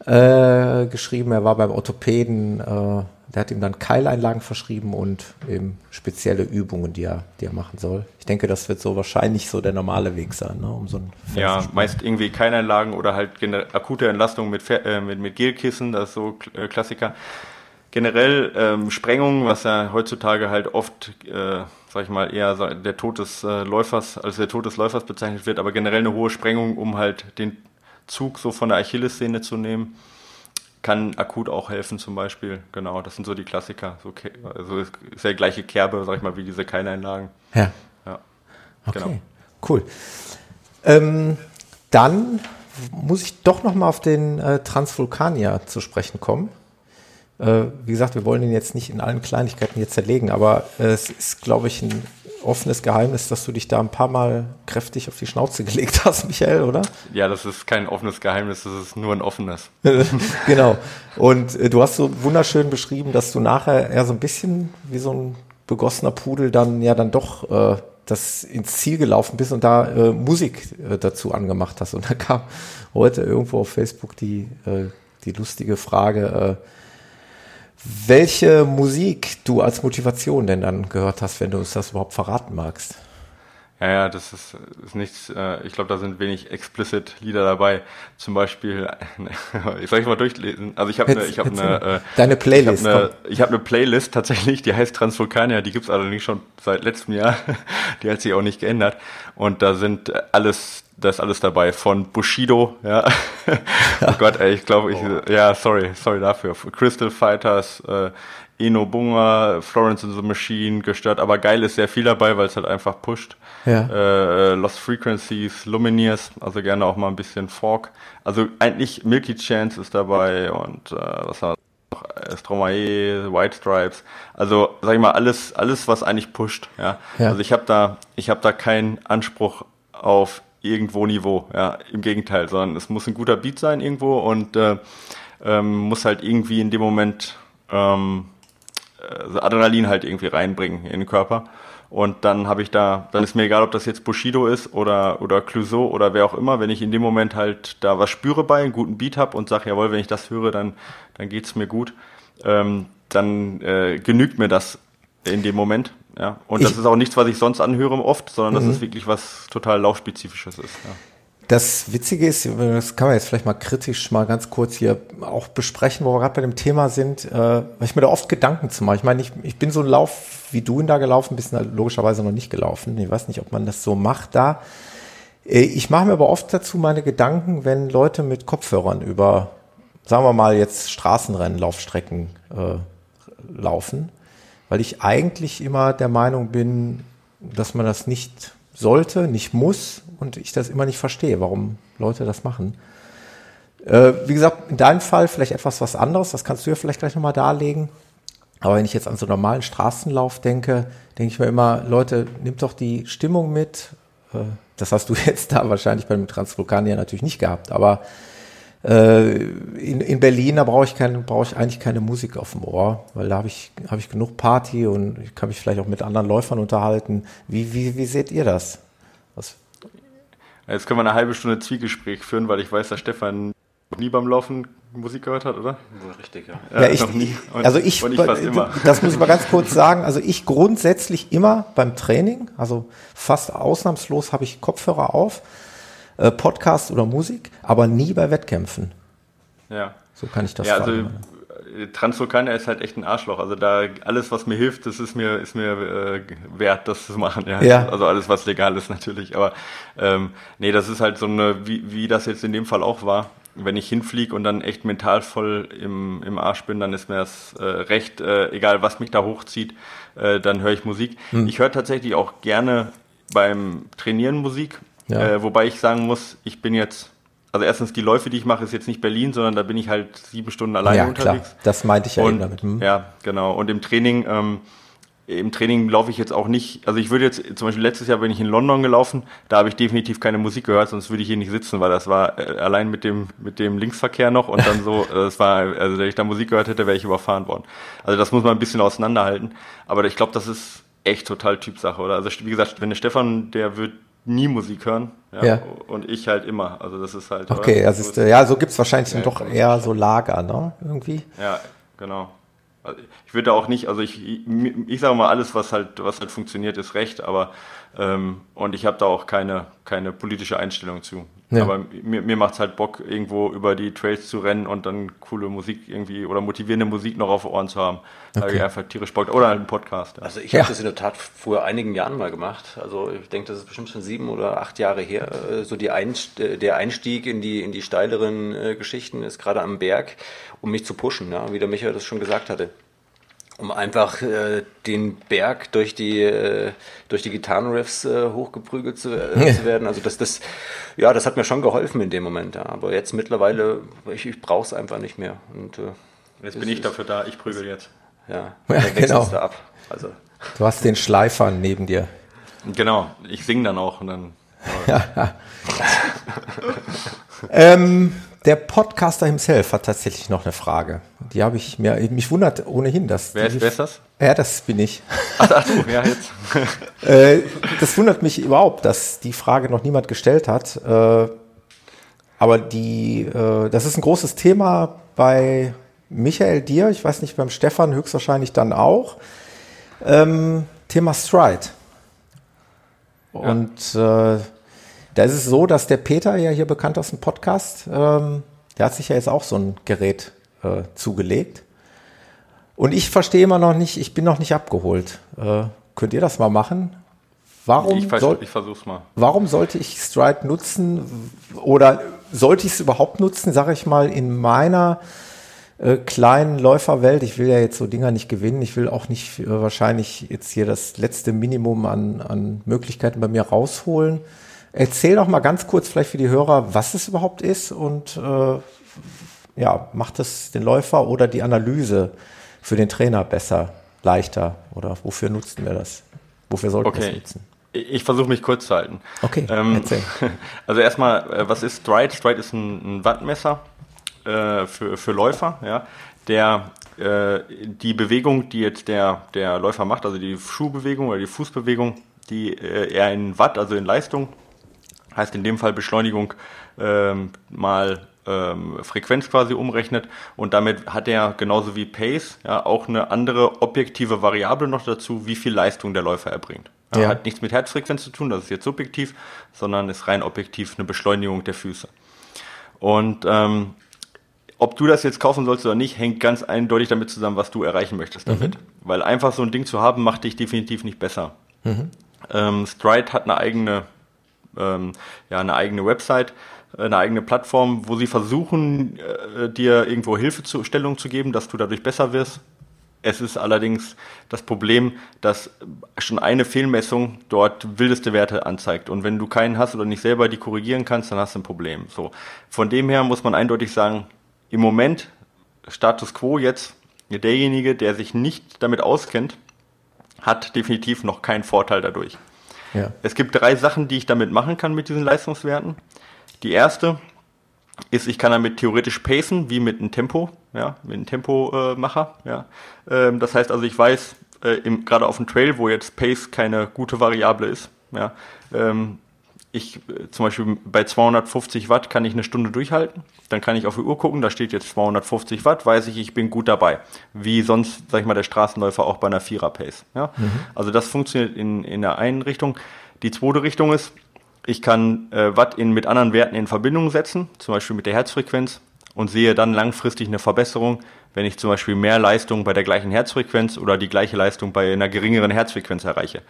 äh, geschrieben, er war beim Orthopäden, äh, der hat ihm dann Keileinlagen verschrieben und eben spezielle Übungen, die er, die er machen soll. Ich denke, das wird so wahrscheinlich so der normale Weg sein, ne, um so ein Ja, meist irgendwie Keileinlagen oder halt akute Entlastung mit, äh, mit, mit Gelkissen, das ist so äh, Klassiker. Generell ähm, Sprengungen, was ja heutzutage halt oft äh, sag ich mal, eher der Tod des äh, Läufers als der Tod des Läufers bezeichnet wird, aber generell eine hohe Sprengung, um halt den Zug so von der Achillessehne zu nehmen, kann akut auch helfen zum Beispiel. Genau, das sind so die Klassiker. So, also ist ja die gleiche Kerbe, sag ich mal, wie diese Keileinlagen. Ja. ja. Okay, genau. cool. Ähm, dann muss ich doch noch mal auf den äh, Transvulkanier zu sprechen kommen. Äh, wie gesagt, wir wollen ihn jetzt nicht in allen Kleinigkeiten jetzt zerlegen, aber äh, es ist, glaube ich, ein offenes Geheimnis, dass du dich da ein paar Mal kräftig auf die Schnauze gelegt hast, Michael, oder? Ja, das ist kein offenes Geheimnis, das ist nur ein offenes. genau. Und äh, du hast so wunderschön beschrieben, dass du nachher eher so ein bisschen wie so ein begossener Pudel dann ja dann doch äh, das ins Ziel gelaufen bist und da äh, Musik äh, dazu angemacht hast. Und da kam heute irgendwo auf Facebook die, äh, die lustige Frage, äh, welche Musik du als Motivation denn dann gehört hast, wenn du uns das überhaupt verraten magst. Ja, ja, das ist, ist nichts, äh, ich glaube, da sind wenig explicit Lieder dabei. Zum Beispiel, ich soll ich mal durchlesen. Also ich habe eine, ich habe eine, äh, deine Playlist. Ich habe eine, hab eine Playlist tatsächlich, die heißt Transvulkania, die gibt's allerdings schon seit letztem Jahr. die hat sich auch nicht geändert. Und da sind alles, da ist alles dabei von Bushido, ja. oh Gott, ey, ich glaube, ich, oh. ja, sorry, sorry dafür. Crystal Fighters, äh, Eno Bunga, Florence in the Machine gestört, aber geil ist sehr viel dabei, weil es halt einfach pusht. Ja. Äh, Lost Frequencies, Lumineers, also gerne auch mal ein bisschen Fork. Also eigentlich Milky Chance ist dabei und äh, was war noch? Stromae, White Stripes. Also sag ich mal alles, alles was eigentlich pusht. Ja. ja. Also ich habe da, ich habe da keinen Anspruch auf irgendwo Niveau. Ja, im Gegenteil, sondern es muss ein guter Beat sein irgendwo und äh, ähm, muss halt irgendwie in dem Moment ähm, also Adrenalin halt irgendwie reinbringen in den Körper. Und dann habe ich da, dann ist mir egal, ob das jetzt Bushido ist oder, oder Clouseau oder wer auch immer, wenn ich in dem Moment halt da was spüre bei, einen guten Beat habe und sage, jawohl, wenn ich das höre, dann, dann geht's mir gut, ähm, dann äh, genügt mir das in dem Moment. Ja. Und das ist auch nichts, was ich sonst anhöre oft, sondern das mhm. ist wirklich was total laufspezifisches ist. Ja. Das Witzige ist, das kann man jetzt vielleicht mal kritisch mal ganz kurz hier auch besprechen, wo wir gerade bei dem Thema sind, äh, weil ich mir da oft Gedanken zu machen. Ich meine, ich, ich bin so ein Lauf, wie du ihn da gelaufen bist, logischerweise noch nicht gelaufen. Ich weiß nicht, ob man das so macht da. Äh, ich mache mir aber oft dazu meine Gedanken, wenn Leute mit Kopfhörern über, sagen wir mal jetzt Straßenrennen, Laufstrecken äh, laufen, weil ich eigentlich immer der Meinung bin, dass man das nicht sollte, nicht muss und ich das immer nicht verstehe, warum Leute das machen. Äh, wie gesagt, in deinem Fall vielleicht etwas was anderes, das kannst du ja vielleicht gleich nochmal darlegen. Aber wenn ich jetzt an so normalen Straßenlauf denke, denke ich mir immer, Leute, nimmt doch die Stimmung mit. Äh, das hast du jetzt da wahrscheinlich beim Transvulkanier natürlich nicht gehabt, aber äh, in, in Berlin, da brauche ich, keine, brauche ich eigentlich keine Musik auf dem Ohr, weil da habe ich, habe ich genug Party und ich kann mich vielleicht auch mit anderen Läufern unterhalten. Wie, wie, wie seht ihr das? Was, Jetzt können wir eine halbe Stunde Zwiegespräch führen, weil ich weiß, dass Stefan nie beim Laufen Musik gehört hat, oder? Richtig, ja. ja, ja ich, und, also ich, ich das muss ich mal ganz kurz sagen. Also ich grundsätzlich immer beim Training, also fast ausnahmslos habe ich Kopfhörer auf, äh, Podcast oder Musik, aber nie bei Wettkämpfen. Ja. So kann ich das ja, sagen. Also Transvulkanier ist halt echt ein Arschloch. Also da alles, was mir hilft, das ist mir, ist mir äh, wert, das zu machen. Ja. ja. Also alles, was legal ist natürlich. Aber ähm, nee, das ist halt so eine, wie, wie das jetzt in dem Fall auch war. Wenn ich hinfliege und dann echt mental voll im, im Arsch bin, dann ist mir das äh, recht, äh, egal was mich da hochzieht, äh, dann höre ich Musik. Hm. Ich höre tatsächlich auch gerne beim Trainieren Musik, ja. äh, wobei ich sagen muss, ich bin jetzt also erstens die Läufe, die ich mache, ist jetzt nicht Berlin, sondern da bin ich halt sieben Stunden alleine ja, unterwegs. Klar. Das meinte ich ja und, eben damit. Hm. Ja, genau. Und im Training, ähm, im Training laufe ich jetzt auch nicht, also ich würde jetzt, zum Beispiel letztes Jahr bin ich in London gelaufen, da habe ich definitiv keine Musik gehört, sonst würde ich hier nicht sitzen, weil das war äh, allein mit dem, mit dem Linksverkehr noch und dann so, äh, das war, also wenn ich da Musik gehört hätte, wäre ich überfahren worden. Also das muss man ein bisschen auseinanderhalten. Aber ich glaube, das ist echt total Typsache, oder? Also wie gesagt, wenn der Stefan, der wird nie Musik hören. Ja, ja. Und ich halt immer. Also das ist halt. Okay, das ist, ja, so gibt es wahrscheinlich ja, doch eher so Lager, ne? Irgendwie. Ja, genau. Also ich würde auch nicht, also ich, ich, ich sage mal, alles, was halt, was halt funktioniert, ist recht, aber ähm, und ich habe da auch keine, keine politische Einstellung zu. Ja. Aber mir, mir macht es halt Bock, irgendwo über die Trails zu rennen und dann coole Musik irgendwie oder motivierende Musik noch auf Ohren zu haben. Okay. Da ich einfach tierisch Bock. Oder halt einen Podcast. Ja. Also ich habe das in der Tat vor einigen Jahren mal gemacht. Also ich denke, das ist bestimmt schon sieben oder acht Jahre her. Äh, so die Einst der Einstieg in die, in die steileren äh, Geschichten ist gerade am Berg, um mich zu pushen, ja, wie der Michael das schon gesagt hatte. Um einfach äh, den Berg durch die äh, durch die Gitarrenriffs äh, hochgeprügelt zu, äh, zu, werden. Also das das ja, das hat mir schon geholfen in dem Moment. Ja. Aber jetzt mittlerweile ich, ich brauche es einfach nicht mehr. Und äh, jetzt bin ich dafür da. Ich prügel jetzt. Ja, ja genau. Du ab. Also du hast den Schleifer neben dir. Genau. Ich singe dann auch und dann. ja. ähm, der Podcaster himself hat tatsächlich noch eine Frage. Die habe ich mir, mich wundert ohnehin, dass. Wer ist, wer ist das? Ja, das bin ich. Ach, ach du, ja, jetzt. äh, das wundert mich überhaupt, dass die Frage noch niemand gestellt hat. Äh, aber die, äh, das ist ein großes Thema bei Michael dir, ich weiß nicht, beim Stefan höchstwahrscheinlich dann auch. Ähm, Thema Stride. Und ja. Da ist es so, dass der Peter, ja hier bekannt aus dem Podcast, ähm, der hat sich ja jetzt auch so ein Gerät äh, zugelegt. Und ich verstehe immer noch nicht, ich bin noch nicht abgeholt. Äh, könnt ihr das mal machen? Warum ich, soll, ich versuch's mal. Warum sollte ich Stride nutzen oder sollte ich es überhaupt nutzen, sage ich mal, in meiner äh, kleinen Läuferwelt? Ich will ja jetzt so Dinger nicht gewinnen. Ich will auch nicht äh, wahrscheinlich jetzt hier das letzte Minimum an, an Möglichkeiten bei mir rausholen. Erzähl doch mal ganz kurz vielleicht für die Hörer, was es überhaupt ist und äh, ja, macht es den Läufer oder die Analyse für den Trainer besser, leichter oder wofür nutzen wir das? Wofür sollten okay. wir es nutzen? Ich versuche mich kurz zu halten. Okay, ähm, erzähl. Also erstmal, äh, was ist Stride? Stride ist ein, ein Wattmesser äh, für, für Läufer, ja, der äh, die Bewegung, die jetzt der, der Läufer macht, also die Schuhbewegung oder die Fußbewegung, die äh, er in Watt, also in Leistung heißt in dem Fall Beschleunigung ähm, mal ähm, Frequenz quasi umrechnet und damit hat er genauso wie Pace ja auch eine andere objektive Variable noch dazu, wie viel Leistung der Läufer erbringt. Ja, ja. Hat nichts mit Herzfrequenz zu tun, das ist jetzt subjektiv, sondern ist rein objektiv eine Beschleunigung der Füße. Und ähm, ob du das jetzt kaufen sollst oder nicht, hängt ganz eindeutig damit zusammen, was du erreichen möchtest damit. Mhm. Weil einfach so ein Ding zu haben, macht dich definitiv nicht besser. Mhm. Ähm, Stride hat eine eigene ähm, ja, eine eigene Website, eine eigene Plattform, wo sie versuchen, äh, dir irgendwo Hilfestellung zu geben, dass du dadurch besser wirst. Es ist allerdings das Problem, dass schon eine Fehlmessung dort wildeste Werte anzeigt. Und wenn du keinen hast oder nicht selber die korrigieren kannst, dann hast du ein Problem. So. Von dem her muss man eindeutig sagen, im Moment Status quo jetzt, derjenige, der sich nicht damit auskennt, hat definitiv noch keinen Vorteil dadurch. Es gibt drei Sachen, die ich damit machen kann mit diesen Leistungswerten. Die erste ist, ich kann damit theoretisch pacen, wie mit einem Tempo, ja, mit einem Tempomacher, äh, ja. Ähm, das heißt also, ich weiß, äh, gerade auf dem Trail, wo jetzt Pace keine gute Variable ist, ja, ähm, ich äh, zum Beispiel bei 250 Watt kann ich eine Stunde durchhalten. Dann kann ich auf die Uhr gucken, da steht jetzt 250 Watt, weiß ich, ich bin gut dabei. Wie sonst, sag ich mal, der Straßenläufer auch bei einer Vierer-Pace. Ja? Mhm. Also das funktioniert in, in der einen Richtung. Die zweite Richtung ist, ich kann äh, Watt in, mit anderen Werten in Verbindung setzen, zum Beispiel mit der Herzfrequenz und sehe dann langfristig eine Verbesserung, wenn ich zum Beispiel mehr Leistung bei der gleichen Herzfrequenz oder die gleiche Leistung bei einer geringeren Herzfrequenz erreiche.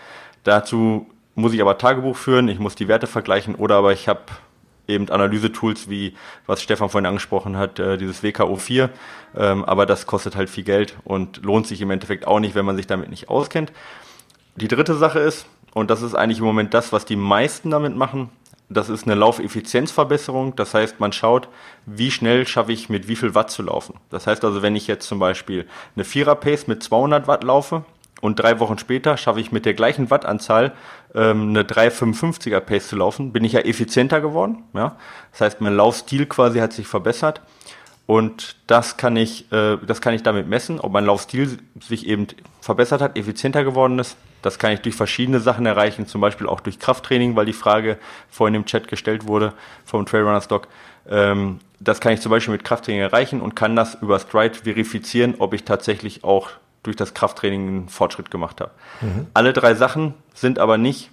Dazu muss ich aber Tagebuch führen, ich muss die Werte vergleichen oder aber ich habe eben Analyse-Tools wie, was Stefan vorhin angesprochen hat, äh, dieses WKO4, ähm, aber das kostet halt viel Geld und lohnt sich im Endeffekt auch nicht, wenn man sich damit nicht auskennt. Die dritte Sache ist, und das ist eigentlich im Moment das, was die meisten damit machen, das ist eine Laufeffizienzverbesserung. Das heißt, man schaut, wie schnell schaffe ich mit wie viel Watt zu laufen. Das heißt also, wenn ich jetzt zum Beispiel eine Vierer-Pace mit 200 Watt laufe, und drei Wochen später schaffe ich mit der gleichen Wattanzahl ähm, eine 355er Pace zu laufen, bin ich ja effizienter geworden. Ja? Das heißt, mein Laufstil quasi hat sich verbessert und das kann ich, äh, das kann ich damit messen, ob mein Laufstil sich eben verbessert hat, effizienter geworden ist. Das kann ich durch verschiedene Sachen erreichen, zum Beispiel auch durch Krafttraining, weil die Frage vorhin im Chat gestellt wurde vom Trailrunner Stock. Ähm, das kann ich zum Beispiel mit Krafttraining erreichen und kann das über Stride verifizieren, ob ich tatsächlich auch durch das Krafttraining einen Fortschritt gemacht habe. Mhm. Alle drei Sachen sind aber nicht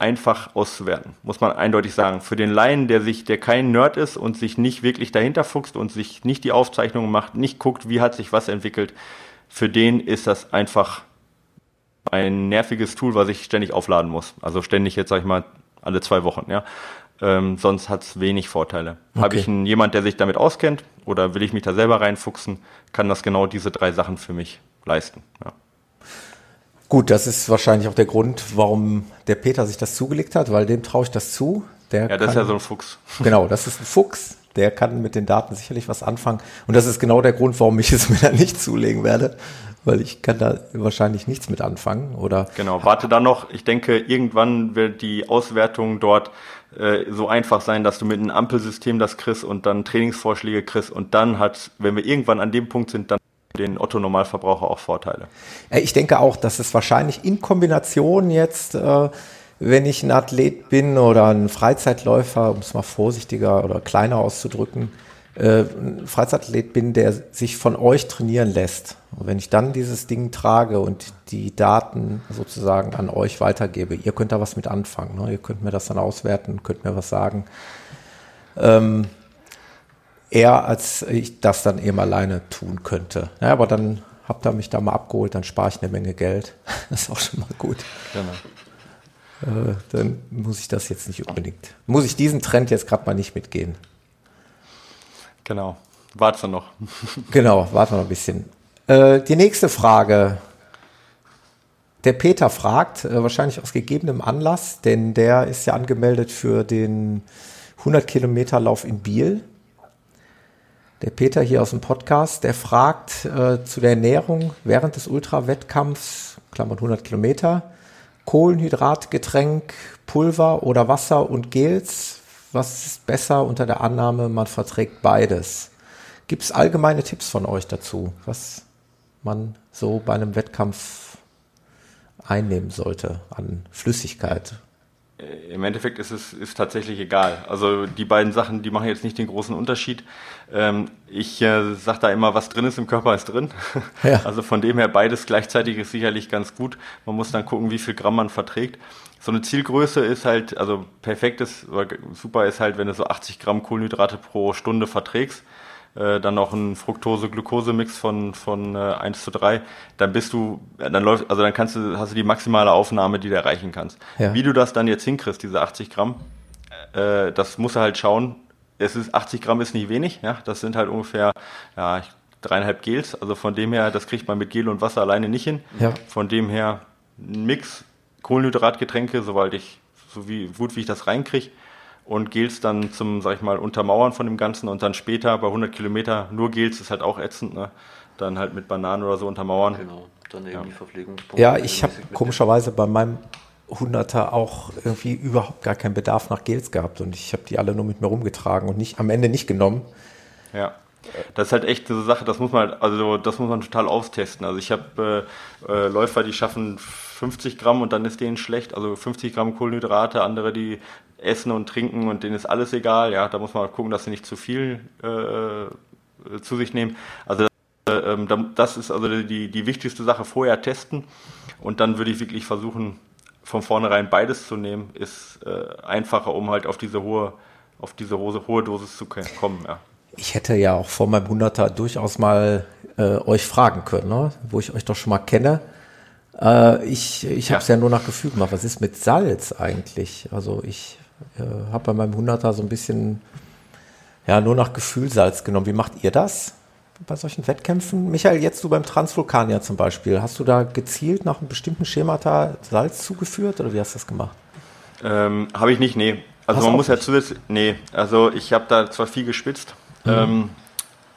einfach auszuwerten, muss man eindeutig sagen. Für den Laien, der sich, der kein Nerd ist und sich nicht wirklich dahinter fuchst und sich nicht die Aufzeichnungen macht, nicht guckt, wie hat sich was entwickelt, für den ist das einfach ein nerviges Tool, was ich ständig aufladen muss. Also ständig jetzt, sag ich mal, alle zwei Wochen, ja. Ähm, sonst hat es wenig Vorteile. Okay. Habe ich einen, jemand, der sich damit auskennt oder will ich mich da selber reinfuchsen, kann das genau diese drei Sachen für mich leisten. Ja. Gut, das ist wahrscheinlich auch der Grund, warum der Peter sich das zugelegt hat, weil dem traue ich das zu. Der ja, das kann, ist ja so ein Fuchs. Genau, das ist ein Fuchs. Der kann mit den Daten sicherlich was anfangen. Und das ist genau der Grund, warum ich es mir da nicht zulegen werde, weil ich kann da wahrscheinlich nichts mit anfangen. Oder genau, warte dann noch. Ich denke, irgendwann wird die Auswertung dort äh, so einfach sein, dass du mit einem Ampelsystem das kriegst und dann Trainingsvorschläge kriegst und dann hat, wenn wir irgendwann an dem Punkt sind, dann den Otto-Normalverbraucher auch Vorteile. Ich denke auch, dass es wahrscheinlich in Kombination jetzt, äh, wenn ich ein Athlet bin oder ein Freizeitläufer, um es mal vorsichtiger oder kleiner auszudrücken, äh, ein Freizeitathlet bin, der sich von euch trainieren lässt. Und wenn ich dann dieses Ding trage und die Daten sozusagen an euch weitergebe, ihr könnt da was mit anfangen. Ne? Ihr könnt mir das dann auswerten, könnt mir was sagen. Ähm, eher als ich das dann eben alleine tun könnte. Ja, aber dann habt ihr mich da mal abgeholt, dann spare ich eine Menge Geld. Das ist auch schon mal gut. Genau. Äh, dann muss ich das jetzt nicht unbedingt. Muss ich diesen Trend jetzt gerade mal nicht mitgehen. Genau. Warte noch. genau, warte noch ein bisschen. Äh, die nächste Frage. Der Peter fragt, äh, wahrscheinlich aus gegebenem Anlass, denn der ist ja angemeldet für den 100 Kilometer Lauf in Biel. Der Peter hier aus dem Podcast, der fragt äh, zu der Ernährung während des Ultrawettkampfs, Klammern 100 Kilometer, Kohlenhydratgetränk, Pulver oder Wasser und Gels was ist besser unter der Annahme, man verträgt beides? Gibt es allgemeine Tipps von euch dazu, was man so bei einem Wettkampf einnehmen sollte an Flüssigkeit? Äh, Im Endeffekt ist es ist tatsächlich egal. Also die beiden Sachen, die machen jetzt nicht den großen Unterschied. Ähm, ich äh, sage da immer, was drin ist im Körper ist drin. Ja. Also von dem her beides gleichzeitig ist sicherlich ganz gut. Man muss dann gucken, wie viel Gramm man verträgt so eine Zielgröße ist halt, also perfekt ist, super ist halt, wenn du so 80 Gramm Kohlenhydrate pro Stunde verträgst, äh, dann noch ein Fructose-Glucose-Mix von, von äh, 1 zu 3, dann bist du, dann läuft, also dann kannst du, hast du die maximale Aufnahme, die du erreichen kannst. Ja. Wie du das dann jetzt hinkriegst, diese 80 Gramm, äh, das musst du halt schauen. Es ist 80 Gramm ist nicht wenig, ja, das sind halt ungefähr, ja, dreieinhalb Gels, also von dem her, das kriegt man mit Gel und Wasser alleine nicht hin. Ja. Von dem her ein Mix Kohlenhydratgetränke, sobald ich, so wie, gut wie ich das reinkriege. Und Gels dann zum, sag ich mal, Untermauern von dem Ganzen und dann später bei 100 Kilometer nur Gels ist halt auch ätzend, ne? Dann halt mit Bananen oder so untermauern. Genau, dann eben ja. die Verpflegungspunkte. Ja, ich habe komischerweise bei meinem 100er auch irgendwie überhaupt gar keinen Bedarf nach Gels gehabt und ich habe die alle nur mit mir rumgetragen und nicht am Ende nicht genommen. Ja. Das ist halt echt so eine Sache, das muss man, also das muss man total austesten. Also ich habe äh, äh, Läufer, die schaffen 50 Gramm und dann ist denen schlecht. Also 50 Gramm Kohlenhydrate, andere, die essen und trinken und denen ist alles egal. Ja, da muss man gucken, dass sie nicht zu viel äh, zu sich nehmen. Also äh, ähm, das ist also die, die wichtigste Sache, vorher testen und dann würde ich wirklich versuchen, von vornherein beides zu nehmen, ist äh, einfacher, um halt auf diese hohe, auf diese hohe, hohe Dosis zu kommen. Ja. Ich hätte ja auch vor meinem 100er durchaus mal äh, euch fragen können, ne? wo ich euch doch schon mal kenne. Äh, ich ich ja. habe es ja nur nach Gefühl gemacht. Was ist mit Salz eigentlich? Also ich äh, habe bei meinem 100er so ein bisschen ja nur nach Gefühl Salz genommen. Wie macht ihr das bei solchen Wettkämpfen? Michael, jetzt du beim Transvulkanier zum Beispiel, hast du da gezielt nach einem bestimmten Schemata Salz zugeführt oder wie hast du das gemacht? Ähm, habe ich nicht, nee. Also hast man muss nicht? ja zusätzlich, nee, also ich habe da zwar viel gespitzt, mhm. ähm,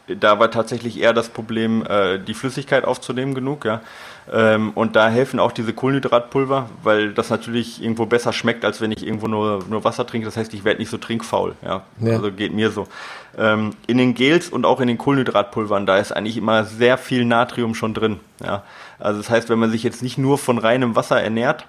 da war tatsächlich eher das Problem, äh, die Flüssigkeit aufzunehmen genug, ja. Ähm, und da helfen auch diese Kohlenhydratpulver, weil das natürlich irgendwo besser schmeckt, als wenn ich irgendwo nur, nur Wasser trinke. Das heißt, ich werde nicht so trinkfaul, ja. ja. Also geht mir so. Ähm, in den Gels und auch in den Kohlenhydratpulvern, da ist eigentlich immer sehr viel Natrium schon drin, ja. Also das heißt, wenn man sich jetzt nicht nur von reinem Wasser ernährt,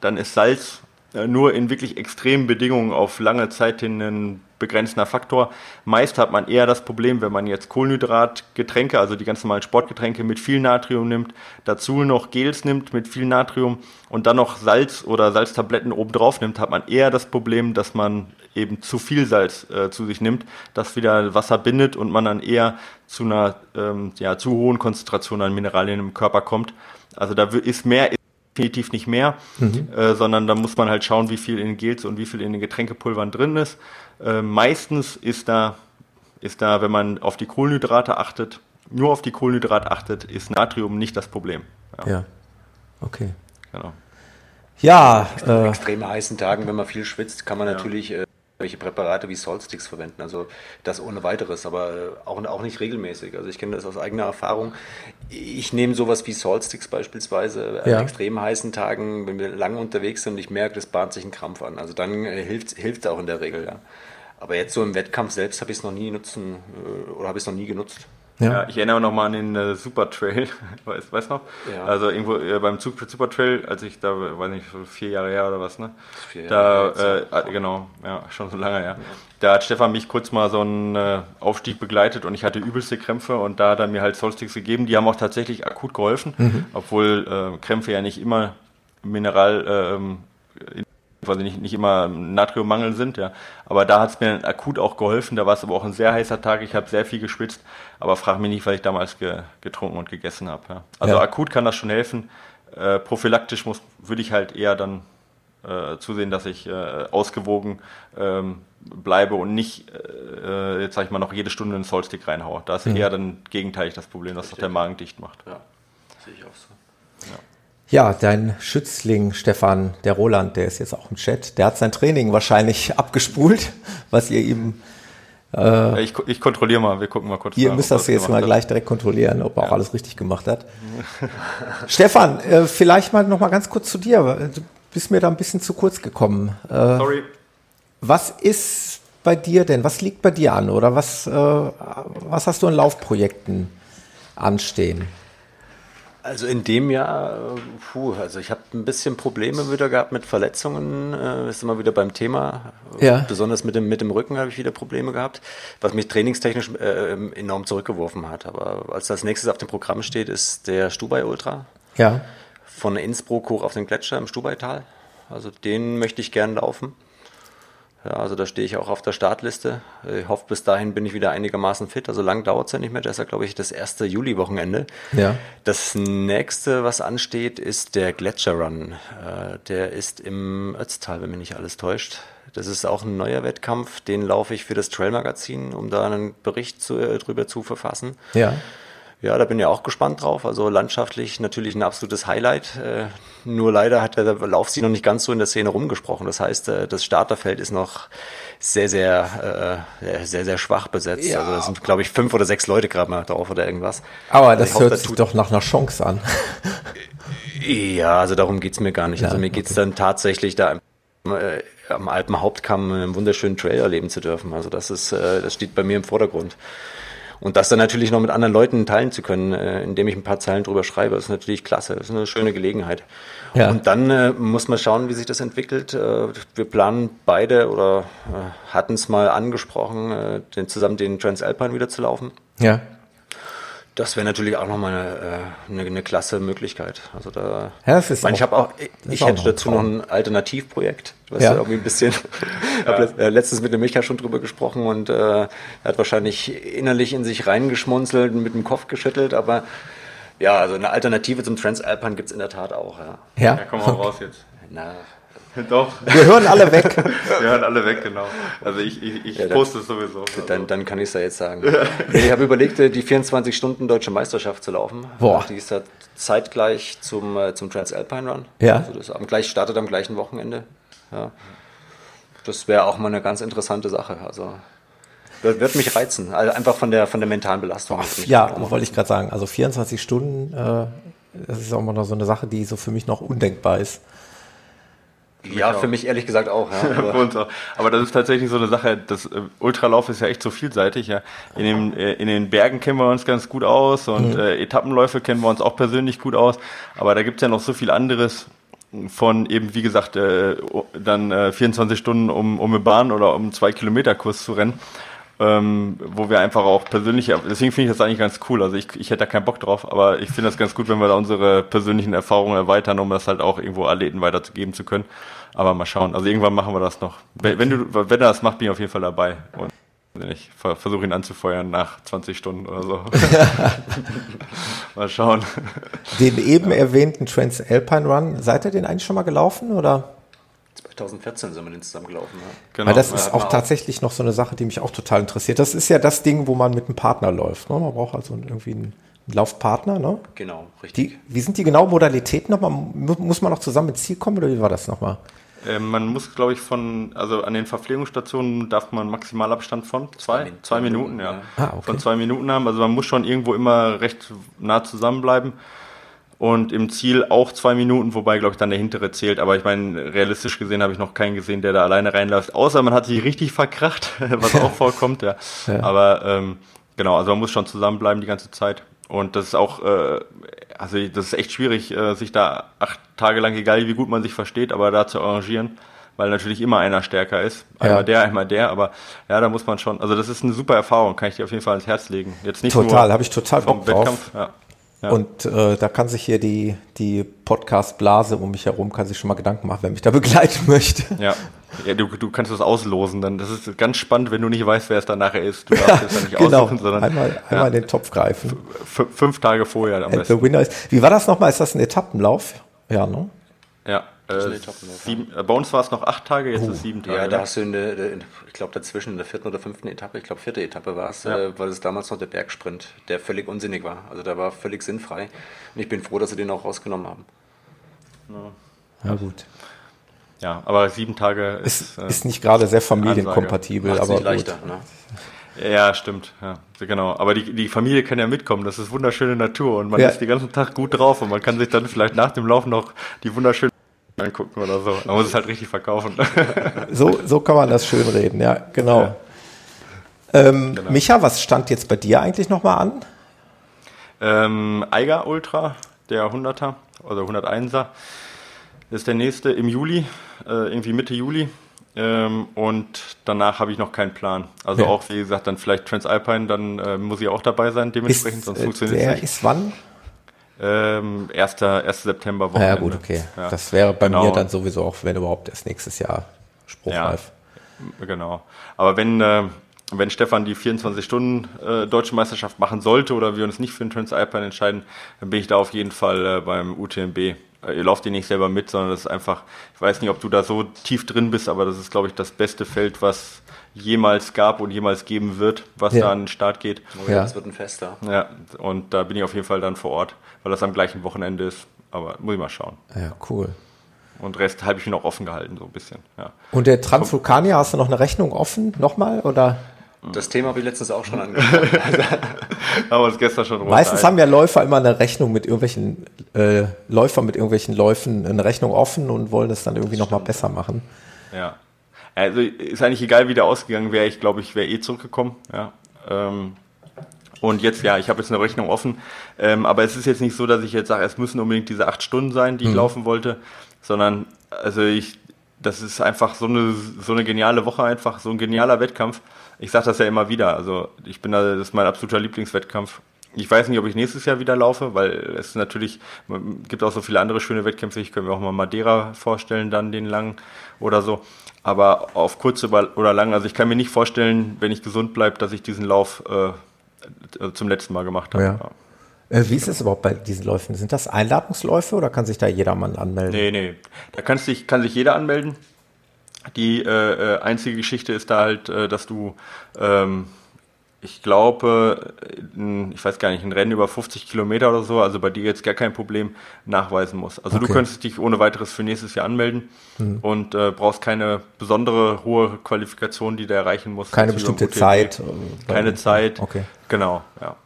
dann ist Salz äh, nur in wirklich extremen Bedingungen auf lange Zeit hin ein begrenzender Faktor. Meist hat man eher das Problem, wenn man jetzt Kohlenhydratgetränke, also die ganz normalen Sportgetränke mit viel Natrium nimmt, dazu noch Gels nimmt mit viel Natrium und dann noch Salz oder Salztabletten obendrauf nimmt, hat man eher das Problem, dass man eben zu viel Salz äh, zu sich nimmt, das wieder Wasser bindet und man dann eher zu einer ähm, ja, zu hohen Konzentration an Mineralien im Körper kommt. Also da ist mehr definitiv nicht mehr, mhm. äh, sondern da muss man halt schauen, wie viel in den Gels und wie viel in den Getränkepulvern drin ist. Äh, meistens ist da, ist da, wenn man auf die Kohlenhydrate achtet, nur auf die Kohlenhydrate achtet, ist Natrium nicht das Problem. Ja, ja. okay. Genau. Ja, äh, extrem heißen Tagen, wenn man viel schwitzt, kann man ja. natürlich äh, welche Präparate wie Saltsticks verwenden. Also das ohne weiteres, aber äh, auch, auch nicht regelmäßig. Also ich kenne das aus eigener Erfahrung. Ich nehme sowas wie Saltsticks beispielsweise ja. an extrem heißen Tagen, wenn wir lange unterwegs sind und ich merke, das bahnt sich ein Krampf an. Also dann äh, hilft es auch in der Regel, ja. Aber jetzt so im Wettkampf selbst habe ich es noch nie nutzen äh, oder habe ich es noch nie genutzt. Ja. ja. ich erinnere noch mal an den äh, Super Trail, weißt, weißt noch? Ja. Also irgendwo äh, beim Zug für Super Trail, als ich da, weiß nicht, vier Jahre her oder was, ne? Vier Jahre da, äh, ah, genau, ja, schon so lange, ja. ja. Da hat Stefan mich kurz mal so einen äh, Aufstieg begleitet und ich hatte übelste Krämpfe und da hat er mir halt Solsticks gegeben, die haben auch tatsächlich akut geholfen, mhm. obwohl äh, Krämpfe ja nicht immer Mineral ähm, quasi nicht, nicht immer Natriummangel sind, ja. Aber da hat es mir akut auch geholfen. Da war es aber auch ein sehr heißer Tag. Ich habe sehr viel geschwitzt, aber frag mich nicht, weil ich damals ge, getrunken und gegessen habe. Ja. Also ja. akut kann das schon helfen. Äh, prophylaktisch muss, würde ich halt eher dann äh, zusehen, dass ich äh, ausgewogen ähm, bleibe und nicht, äh, jetzt sag ich mal, noch jede Stunde einen Saltstick reinhaue. Da ist mhm. eher dann gegenteilig das Problem, dass das der Magen dicht macht. Ja, sehe ich auch so. Ja, dein Schützling Stefan, der Roland, der ist jetzt auch im Chat, der hat sein Training wahrscheinlich abgespult, was ihr ihm. Äh, ich, ich kontrolliere mal, wir gucken mal kurz. Ihr müsst das jetzt mal hat. gleich direkt kontrollieren, ob er ja. auch alles richtig gemacht hat. Stefan, äh, vielleicht mal noch mal ganz kurz zu dir. Du bist mir da ein bisschen zu kurz gekommen. Äh, Sorry. Was ist bei dir denn? Was liegt bei dir an? Oder was, äh, was hast du an Laufprojekten anstehen? Also in dem Jahr, puh, also ich habe ein bisschen Probleme wieder gehabt mit Verletzungen, äh, ist immer wieder beim Thema. Ja. Besonders mit dem, mit dem Rücken habe ich wieder Probleme gehabt, was mich trainingstechnisch äh, enorm zurückgeworfen hat. Aber als das nächstes auf dem Programm steht, ist der Stubai Ultra. Ja. Von Innsbruck hoch auf den Gletscher im Stubaital. Also den möchte ich gern laufen. Ja, also da stehe ich auch auf der Startliste. Ich hoffe, bis dahin bin ich wieder einigermaßen fit. Also lang dauert es ja nicht mehr. Das ist ja, glaube ich, das erste Juli-Wochenende. Ja. Das nächste, was ansteht, ist der Gletscher Run. Äh, der ist im Ötztal, wenn mich nicht alles täuscht. Das ist auch ein neuer Wettkampf. Den laufe ich für das Trail Magazin, um da einen Bericht zu, äh, drüber zu verfassen. Ja. Ja, da bin ich auch gespannt drauf. Also landschaftlich natürlich ein absolutes Highlight. Äh, nur leider hat der Lauf sich noch nicht ganz so in der Szene rumgesprochen. Das heißt, äh, das Starterfeld ist noch sehr, sehr, äh, sehr, sehr schwach besetzt. Ja. Also da sind, glaube ich, fünf oder sechs Leute gerade mal drauf oder irgendwas. Aber das also hört hoffe, sich doch nach einer Chance an. ja, also darum geht's mir gar nicht. Ja, also mir geht's okay. dann tatsächlich da äh, am Alpenhauptkamm einen wunderschönen Trail erleben zu dürfen. Also das ist, äh, das steht bei mir im Vordergrund. Und das dann natürlich noch mit anderen Leuten teilen zu können, äh, indem ich ein paar Zeilen drüber schreibe, ist natürlich klasse. Das ist eine schöne Gelegenheit. Ja. Und dann äh, muss man schauen, wie sich das entwickelt. Äh, wir planen beide oder äh, hatten es mal angesprochen, äh, den, zusammen den Transalpine wieder zu laufen. Ja. Das wäre natürlich auch nochmal eine, äh, eine, eine klasse Möglichkeit. Also da, ja, das ist ich, mein, ich habe auch, ich hätte dazu noch ein Alternativprojekt, was ja. irgendwie ein bisschen. ja. habe äh, letztens mit dem Micha schon drüber gesprochen und äh, er hat wahrscheinlich innerlich in sich reingeschmunzelt und mit dem Kopf geschüttelt, aber ja, also eine Alternative zum Transalpine gibt es in der Tat auch. Ja, ja? ja komm mal okay. raus jetzt. Na, Doch. Wir hören alle weg. Wir hören alle weg, genau. Also ich, ich, ich ja, poste es sowieso. Dann, dann kann ich es ja jetzt sagen. ich habe überlegt, die 24 Stunden Deutsche Meisterschaft zu laufen. Boah. Die ist ja zeitgleich zum, äh, zum Transalpine Run. Ja. Also das am gleich, startet am gleichen Wochenende. Ja. Das wäre auch mal eine ganz interessante Sache. Also wird, wird mich reizen. Also einfach von der, von der mentalen Belastung. Boah, ja, wollte ich gerade sagen. Also 24 Stunden, äh, das ist auch mal noch so eine Sache, die so für mich noch undenkbar ist. Ja, für mich ehrlich gesagt auch. Ja, aber. aber. das ist tatsächlich so eine Sache, das äh, Ultralauf ist ja echt so vielseitig. Ja. In, den, äh, in den Bergen kennen wir uns ganz gut aus und mhm. äh, Etappenläufe kennen wir uns auch persönlich gut aus. Aber da gibt's ja noch so viel anderes von eben, wie gesagt, äh, dann äh, 24 Stunden um, um eine Bahn oder um zwei Kilometer Kurs zu rennen ähm, wo wir einfach auch persönlich, deswegen finde ich das eigentlich ganz cool. Also ich, ich hätte da keinen Bock drauf, aber ich finde das ganz gut, wenn wir da unsere persönlichen Erfahrungen erweitern, um das halt auch irgendwo Athleten weiterzugeben zu können. Aber mal schauen. Also irgendwann machen wir das noch. Wenn, du, wenn er das macht, bin ich auf jeden Fall dabei. Und ich versuche ihn anzufeuern nach 20 Stunden oder so. mal schauen. Den eben erwähnten Transalpine Run, seid ihr den eigentlich schon mal gelaufen oder? 2014 sind wir den zusammen gelaufen. Ja. Genau. Weil das ist auch tatsächlich noch so eine Sache, die mich auch total interessiert. Das ist ja das Ding, wo man mit einem Partner läuft. Ne? Man braucht also irgendwie einen Laufpartner, ne? Genau, richtig. Die, wie sind die genau Modalitäten nochmal? Muss man noch zusammen ins Ziel kommen oder wie war das nochmal? Äh, man muss, glaube ich, von, also an den Verpflegungsstationen darf man Maximalabstand von zwei, zwei, zwei Minuten, ja. Ah, okay. Von zwei Minuten haben. Also man muss schon irgendwo immer recht nah zusammenbleiben. Und im Ziel auch zwei Minuten, wobei, glaube ich, dann der hintere zählt. Aber ich meine, realistisch gesehen habe ich noch keinen gesehen, der da alleine reinläuft. Außer man hat sich richtig verkracht, was auch vorkommt, ja. ja. Aber ähm, genau, also man muss schon zusammenbleiben die ganze Zeit. Und das ist auch, äh, also das ist echt schwierig, äh, sich da acht Tage lang, egal wie gut man sich versteht, aber da zu arrangieren, weil natürlich immer einer stärker ist. Einmal ja. der, einmal der, aber ja, da muss man schon, also das ist eine super Erfahrung, kann ich dir auf jeden Fall ans Herz legen. Jetzt nicht total, habe ich total Bock drauf. Wettkampf, ja. Ja. Und äh, da kann sich hier die, die Podcast-Blase um mich herum, kann sich schon mal Gedanken machen, wer mich da begleiten möchte. Ja, ja du, du kannst das auslosen. Dann, das ist ganz spannend, wenn du nicht weißt, wer es dann nachher ist. Du darfst es dann nicht genau. aussuchen, sondern einmal, einmal in den Topf greifen. fünf Tage vorher am besten. The winner is, wie war das nochmal? Ist das ein Etappenlauf? Ja, ne? Ja. Äh, sieben, äh, bei uns war es noch acht Tage, jetzt oh. ist sieben Tage. Ja, da hast du in der, in, ich glaube dazwischen in der vierten oder fünften Etappe, ich glaube vierte Etappe war es, ja. äh, weil es damals noch der Bergsprint, der völlig unsinnig war. Also der war völlig sinnfrei. Und ich bin froh, dass sie den auch rausgenommen haben. Ja, ja gut. Ja, aber sieben Tage ist, ist, ist nicht gerade sehr familienkompatibel, Ansage. aber nicht leichter, ne? Ja, stimmt. Ja, genau. Aber die, die Familie kann ja mitkommen. Das ist wunderschöne Natur und man ja. ist den ganzen Tag gut drauf und man kann sich dann vielleicht nach dem Lauf noch die wunderschönen angucken oder so. Man muss es halt richtig verkaufen. so, so kann man das schön reden, ja, genau. Ja. Ähm, genau. Micha, was stand jetzt bei dir eigentlich nochmal an? Ähm, Eiger Ultra, der 100er oder 101er, ist der nächste im Juli, äh, irgendwie Mitte Juli. Ähm, und danach habe ich noch keinen Plan. Also ja. auch, wie gesagt, dann vielleicht Transalpine, dann äh, muss ich auch dabei sein, dementsprechend, ist, sonst äh, funktioniert es nicht. ist wann? Ähm, 1. 1. September Wochenende. Ja gut, okay. Ja. Das wäre bei genau. mir dann sowieso auch, wenn überhaupt, erst nächstes Jahr spruchreif. Ja, genau. Aber wenn, äh, wenn Stefan die 24 Stunden äh, Deutsche Meisterschaft machen sollte oder wir uns nicht für den Transalpine entscheiden, dann bin ich da auf jeden Fall äh, beim UTMB. Äh, ihr lauft die nicht selber mit, sondern das ist einfach, ich weiß nicht, ob du da so tief drin bist, aber das ist, glaube ich, das beste Feld, was jemals gab und jemals geben wird, was ja. da an den Start geht. Oh ja, das wird ein Fester. Ja, und da bin ich auf jeden Fall dann vor Ort, weil das am gleichen Wochenende ist. Aber muss ich mal schauen. Ja, cool. Und Rest habe ich mir noch offen gehalten, so ein bisschen. Ja. Und der Transvulkanier, hast du noch eine Rechnung offen nochmal? Oder? Das Thema habe ich letztens auch schon angesprochen. haben wir uns gestern schon Meistens haben ja Läufer immer eine Rechnung mit irgendwelchen, äh, Läufer mit irgendwelchen Läufen eine Rechnung offen und wollen das dann irgendwie nochmal besser machen. Ja. Also ist eigentlich egal, wie der ausgegangen wäre. Ich glaube, ich wäre eh zurückgekommen. Ja. Ähm, und jetzt, ja, ich habe jetzt eine Rechnung offen. Ähm, aber es ist jetzt nicht so, dass ich jetzt sage, es müssen unbedingt diese acht Stunden sein, die ich mhm. laufen wollte, sondern also ich, das ist einfach so eine, so eine geniale Woche einfach, so ein genialer Wettkampf. Ich sage das ja immer wieder. Also ich bin da, das ist mein absoluter Lieblingswettkampf. Ich weiß nicht, ob ich nächstes Jahr wieder laufe, weil es natürlich gibt auch so viele andere schöne Wettkämpfe. Ich könnte mir auch mal Madeira vorstellen, dann den langen oder so. Aber auf kurz oder lang, also ich kann mir nicht vorstellen, wenn ich gesund bleibe, dass ich diesen Lauf äh, zum letzten Mal gemacht habe. Ja. Äh, wie ist es überhaupt bei diesen Läufen? Sind das Einladungsläufe oder kann sich da jedermann anmelden? Nee, nee. Da kann sich, kann sich jeder anmelden. Die äh, äh einzige Geschichte ist da halt, äh, dass du ähm, ich glaube, ich weiß gar nicht, ein Rennen über 50 Kilometer oder so, also bei dir jetzt gar kein Problem nachweisen muss. Also okay. du könntest dich ohne weiteres für nächstes Jahr anmelden mhm. und äh, brauchst keine besondere hohe Qualifikation, die du erreichen musst. Keine bestimmte Zeit. Keine Zeit. Okay. Genau, ja.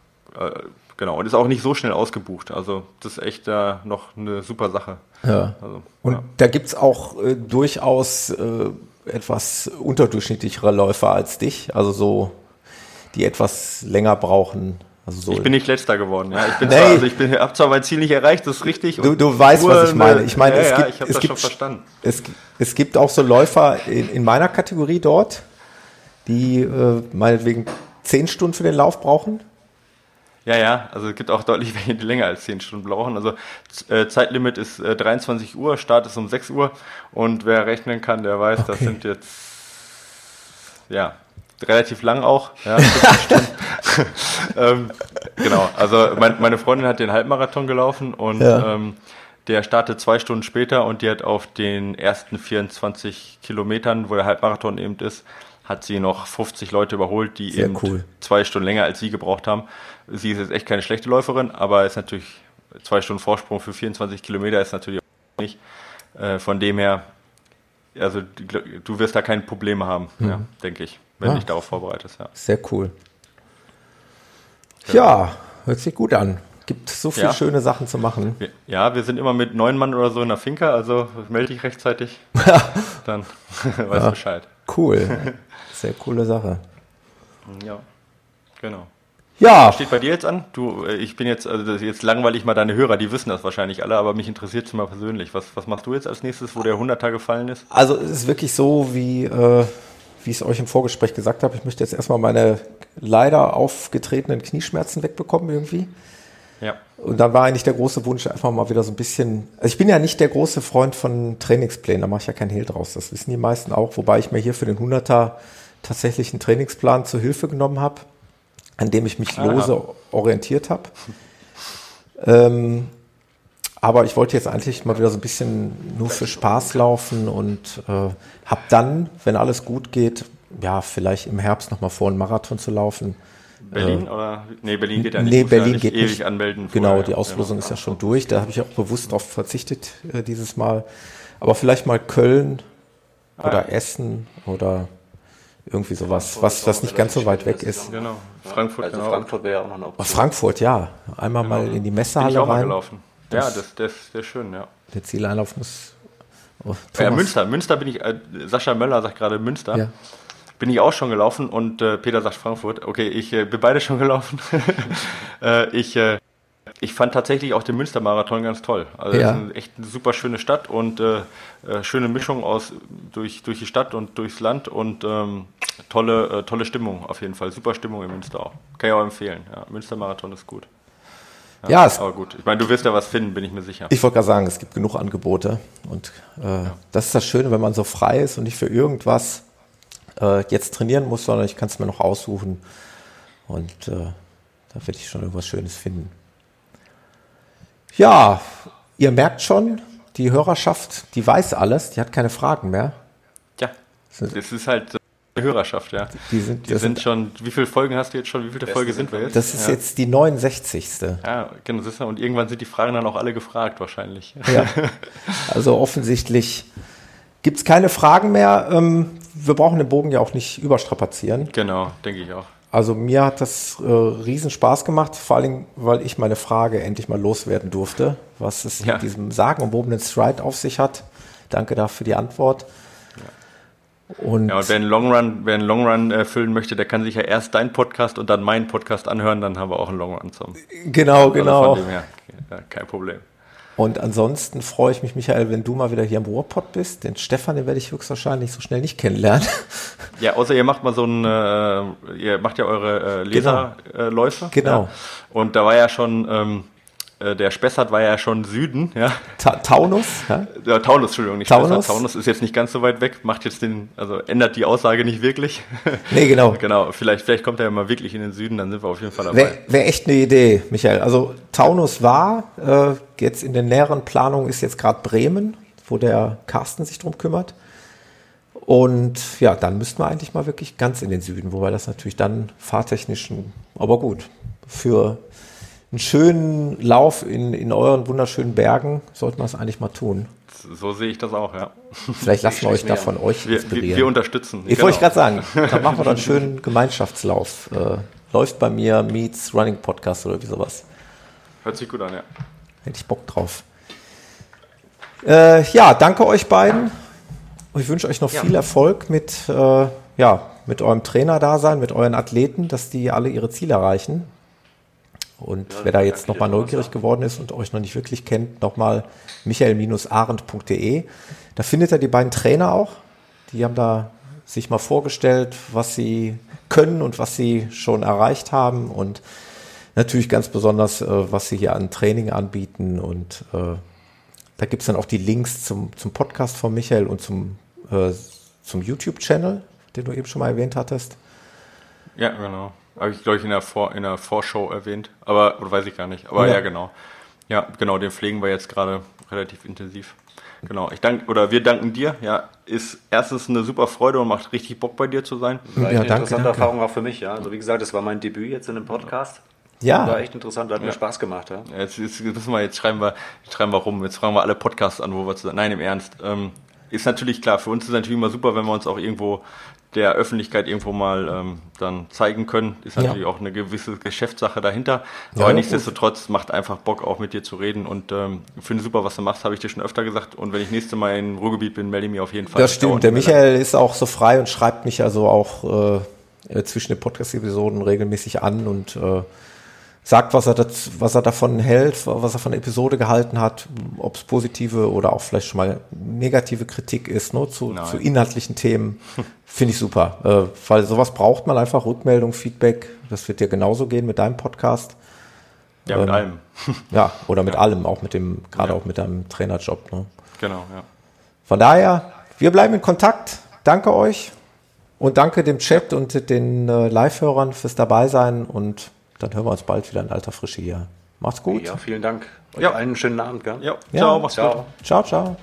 Genau. Und ist auch nicht so schnell ausgebucht. Also das ist echt äh, noch eine super Sache. Ja. Also, und ja. da gibt's auch äh, durchaus äh, etwas unterdurchschnittlichere Läufer als dich. Also so die etwas länger brauchen. Also so ich bin nicht letzter geworden, ja. Ich bin nee. zwar, also ich bin, hab zwar mein Ziel nicht erreicht, das ist richtig. Du, du weißt, was ich meine. Ich meine, ja, es ja, gibt, ich es gibt, es, es, gibt auch so Läufer in, in meiner Kategorie dort, die äh, meinetwegen zehn Stunden für den Lauf brauchen. Ja, ja, also es gibt auch deutlich welche, die länger als zehn Stunden brauchen. Also äh, Zeitlimit ist äh, 23 Uhr, Start ist um 6 Uhr und wer rechnen kann, der weiß, okay. das sind jetzt ja relativ lang auch. Ja, ähm, genau, also mein, meine Freundin hat den Halbmarathon gelaufen und ja. ähm, der startet zwei Stunden später und die hat auf den ersten 24 Kilometern, wo der Halbmarathon eben ist, hat sie noch 50 Leute überholt, die Sehr eben cool. zwei Stunden länger als sie gebraucht haben. Sie ist jetzt echt keine schlechte Läuferin, aber ist natürlich zwei Stunden Vorsprung für 24 Kilometer ist natürlich auch nicht. Äh, von dem her, also du wirst da keine Probleme haben, mhm. ja, denke ich, wenn ja. du dich darauf vorbereitest. Ja. Sehr cool. Ja, hört sich gut an. Gibt so viele ja. schöne Sachen zu machen. Ja, wir sind immer mit neun Mann oder so in der Finca, also melde dich rechtzeitig. Dann weißt du Bescheid. Cool. Sehr coole Sache. Ja, genau. Ja. Was steht bei dir jetzt an? Du, äh, ich bin jetzt, also jetzt langweilig mal deine Hörer, die wissen das wahrscheinlich alle, aber mich interessiert es mal persönlich. Was, was machst du jetzt als nächstes, wo der 100er gefallen ist? Also es ist wirklich so, wie, äh, wie ich es euch im Vorgespräch gesagt habe, ich möchte jetzt erstmal meine leider aufgetretenen Knieschmerzen wegbekommen irgendwie. Ja. Und dann war eigentlich der große Wunsch einfach mal wieder so ein bisschen, also ich bin ja nicht der große Freund von Trainingsplänen, da mache ich ja keinen Hehl draus, das wissen die meisten auch, wobei ich mir hier für den 100er tatsächlich einen Trainingsplan zur Hilfe genommen habe, an dem ich mich Aha. lose orientiert habe. Ähm, aber ich wollte jetzt eigentlich mal wieder so ein bisschen nur für Spaß laufen und äh, habe dann, wenn alles gut geht, ja, vielleicht im Herbst nochmal vor, einen Marathon zu laufen. Berlin äh, oder? Nee, Berlin geht ja nicht. Nee, Berlin ja geht ewig nicht. anmelden. Genau, vorher. die Auslosung genau. ist ja schon durch. Da habe ich auch bewusst darauf verzichtet äh, dieses Mal. Aber vielleicht mal Köln ah, oder ja. Essen oder irgendwie sowas, was, was nicht ganz so weit weg ist. Genau, Frankfurt. Also genau. Frankfurt wäre ja auch noch eine Option. Frankfurt, ja. Einmal genau. mal in die Messehalle Bin ich auch rein. Mal gelaufen. ja, das, das, das ist schön, ja. Der Zieleinlauf muss. Oh, ja, Münster, Münster bin ich, äh, Sascha Möller sagt gerade Münster. Ja bin ich auch schon gelaufen und äh, Peter sagt Frankfurt. Okay, ich äh, bin beide schon gelaufen. äh, ich, äh, ich fand tatsächlich auch den Münstermarathon ganz toll. Also ja. ist echt eine super schöne Stadt und äh, äh, schöne Mischung aus durch, durch die Stadt und durchs Land und ähm, tolle, tolle Stimmung auf jeden Fall. Super Stimmung in Münster auch. Kann ich auch empfehlen. Ja, Münstermarathon ist gut. Ja, ja aber gut. Ich meine, du wirst ja was finden, bin ich mir sicher. Ich wollte gerade sagen, es gibt genug Angebote und äh, ja. das ist das Schöne, wenn man so frei ist und nicht für irgendwas äh, jetzt trainieren muss, sondern ich kann es mir noch aussuchen. Und äh, da werde ich schon irgendwas Schönes finden. Ja, ihr merkt schon, die Hörerschaft, die weiß alles, die hat keine Fragen mehr. Ja, das ist halt äh, Hörerschaft, ja. Die sind, die sind, schon, wie viele Folgen hast du jetzt schon? Wie viele Folge sind wir jetzt? Das ist ja. jetzt die 69. Ja, genau. Und irgendwann sind die Fragen dann auch alle gefragt, wahrscheinlich. Ja. Also offensichtlich gibt es keine Fragen mehr. Ähm, wir brauchen den Bogen ja auch nicht überstrapazieren. Genau, denke ich auch. Also mir hat das äh, riesen Spaß gemacht, vor allem, weil ich meine Frage endlich mal loswerden durfte, was es ja. mit diesem sagenumwobenen Stride auf sich hat. Danke dafür für die Antwort. Ja. Und, ja, und wer einen Longrun, wer einen Longrun äh, möchte, der kann sich ja erst deinen Podcast und dann meinen Podcast anhören, dann haben wir auch einen Longrun zum. Genau, also genau. Her, ja, kein Problem. Und ansonsten freue ich mich, Michael, wenn du mal wieder hier im Ruhrpott bist. Den Stefan, den werde ich höchstwahrscheinlich so schnell nicht kennenlernen. Ja, außer ihr macht mal so ein, äh, ihr macht ja eure äh, Leserläufe. Genau. genau. Ja. Und da war ja schon, ähm, äh, der Spessart war ja schon Süden, ja. Ta Taunus, ja? ja? Taunus, Entschuldigung, nicht Taunus. Spessart. Taunus ist jetzt nicht ganz so weit weg, macht jetzt den, also ändert die Aussage nicht wirklich. Nee, genau. genau, vielleicht, vielleicht kommt er ja mal wirklich in den Süden, dann sind wir auf jeden Fall dabei. Wäre wär echt eine Idee, Michael. Also Taunus war, äh, jetzt in den näheren Planungen ist jetzt gerade Bremen, wo der Carsten sich drum kümmert. Und ja, dann müssten wir eigentlich mal wirklich ganz in den Süden, wobei das natürlich dann fahrtechnisch, aber gut, für einen schönen Lauf in, in euren wunderschönen Bergen sollte man es eigentlich mal tun. So sehe ich das auch, ja. Vielleicht lassen wir euch da von euch wir, inspirieren. Wir, wir unterstützen. Ich genau. wollte gerade sagen, dann machen wir dann einen schönen Gemeinschaftslauf. Äh, läuft bei mir Meets Running Podcast oder wie sowas. Hört sich gut an, ja. Hätte ich Bock drauf. Äh, ja, danke euch beiden. Ich wünsche euch noch ja. viel Erfolg mit, äh, ja, mit eurem Trainerdasein, mit euren Athleten, dass die alle ihre Ziele erreichen. Und ja, wer da jetzt nochmal neugierig geworden ist und euch noch nicht wirklich kennt, nochmal michael-arendt.de. Da findet ihr die beiden Trainer auch. Die haben da sich mal vorgestellt, was sie können und was sie schon erreicht haben und natürlich ganz besonders, äh, was sie hier an Training anbieten. Und äh, da gibt's dann auch die Links zum, zum Podcast von Michael und zum, äh, zum YouTube-Channel, den du eben schon mal erwähnt hattest. Ja, genau. Habe ich, glaube ich, in der, Vor in der Vorschau erwähnt. Aber, oder weiß ich gar nicht. Aber ja. ja, genau. Ja, genau, den pflegen wir jetzt gerade relativ intensiv. Genau, ich danke, oder wir danken dir. Ja, ist erstens eine super Freude und macht richtig Bock bei dir zu sein. War ja, eine danke, interessante danke. Erfahrung auch für mich, ja. Also wie gesagt, das war mein Debüt jetzt in einem Podcast. Ja. War echt interessant, hat ja. mir Spaß gemacht, ja. Jetzt, jetzt, müssen wir, jetzt schreiben wir, jetzt schreiben wir rum, jetzt fragen wir alle Podcasts an, wo wir zusammen. Nein, im Ernst. Ähm, ist natürlich klar, für uns ist es natürlich immer super, wenn wir uns auch irgendwo der Öffentlichkeit irgendwo mal ähm, dann zeigen können. Ist natürlich ja. auch eine gewisse Geschäftssache dahinter. Aber ja, nichtsdestotrotz macht einfach Bock, auch mit dir zu reden. Und ähm, finde super, was du machst, habe ich dir schon öfter gesagt. Und wenn ich nächste Mal im Ruhrgebiet bin, melde ich mich auf jeden Fall. Das stimmt. Der Michael ist auch so frei und schreibt mich also auch äh, zwischen den Podcast-Episoden regelmäßig an und äh, sagt, was er, das, was er davon hält, was er von der Episode gehalten hat, ob es positive oder auch vielleicht schon mal negative Kritik ist, ne, zu, zu inhaltlichen Themen, finde ich super. Äh, weil sowas braucht man einfach, Rückmeldung, Feedback, das wird dir genauso gehen mit deinem Podcast. Ja, mit ähm, allem. ja, oder mit ja. allem, auch mit dem, gerade ja. auch mit deinem Trainerjob. Ne? Genau, ja. Von daher, wir bleiben in Kontakt. Danke euch und danke dem Chat und den äh, Live-Hörern fürs Dabeisein und dann hören wir uns bald wieder in alter Frische hier. Macht's gut. Ja, vielen Dank. Euch ja. einen schönen Abend. Gell? Ja. Ciao, mach's ciao. gut. Ciao, ciao.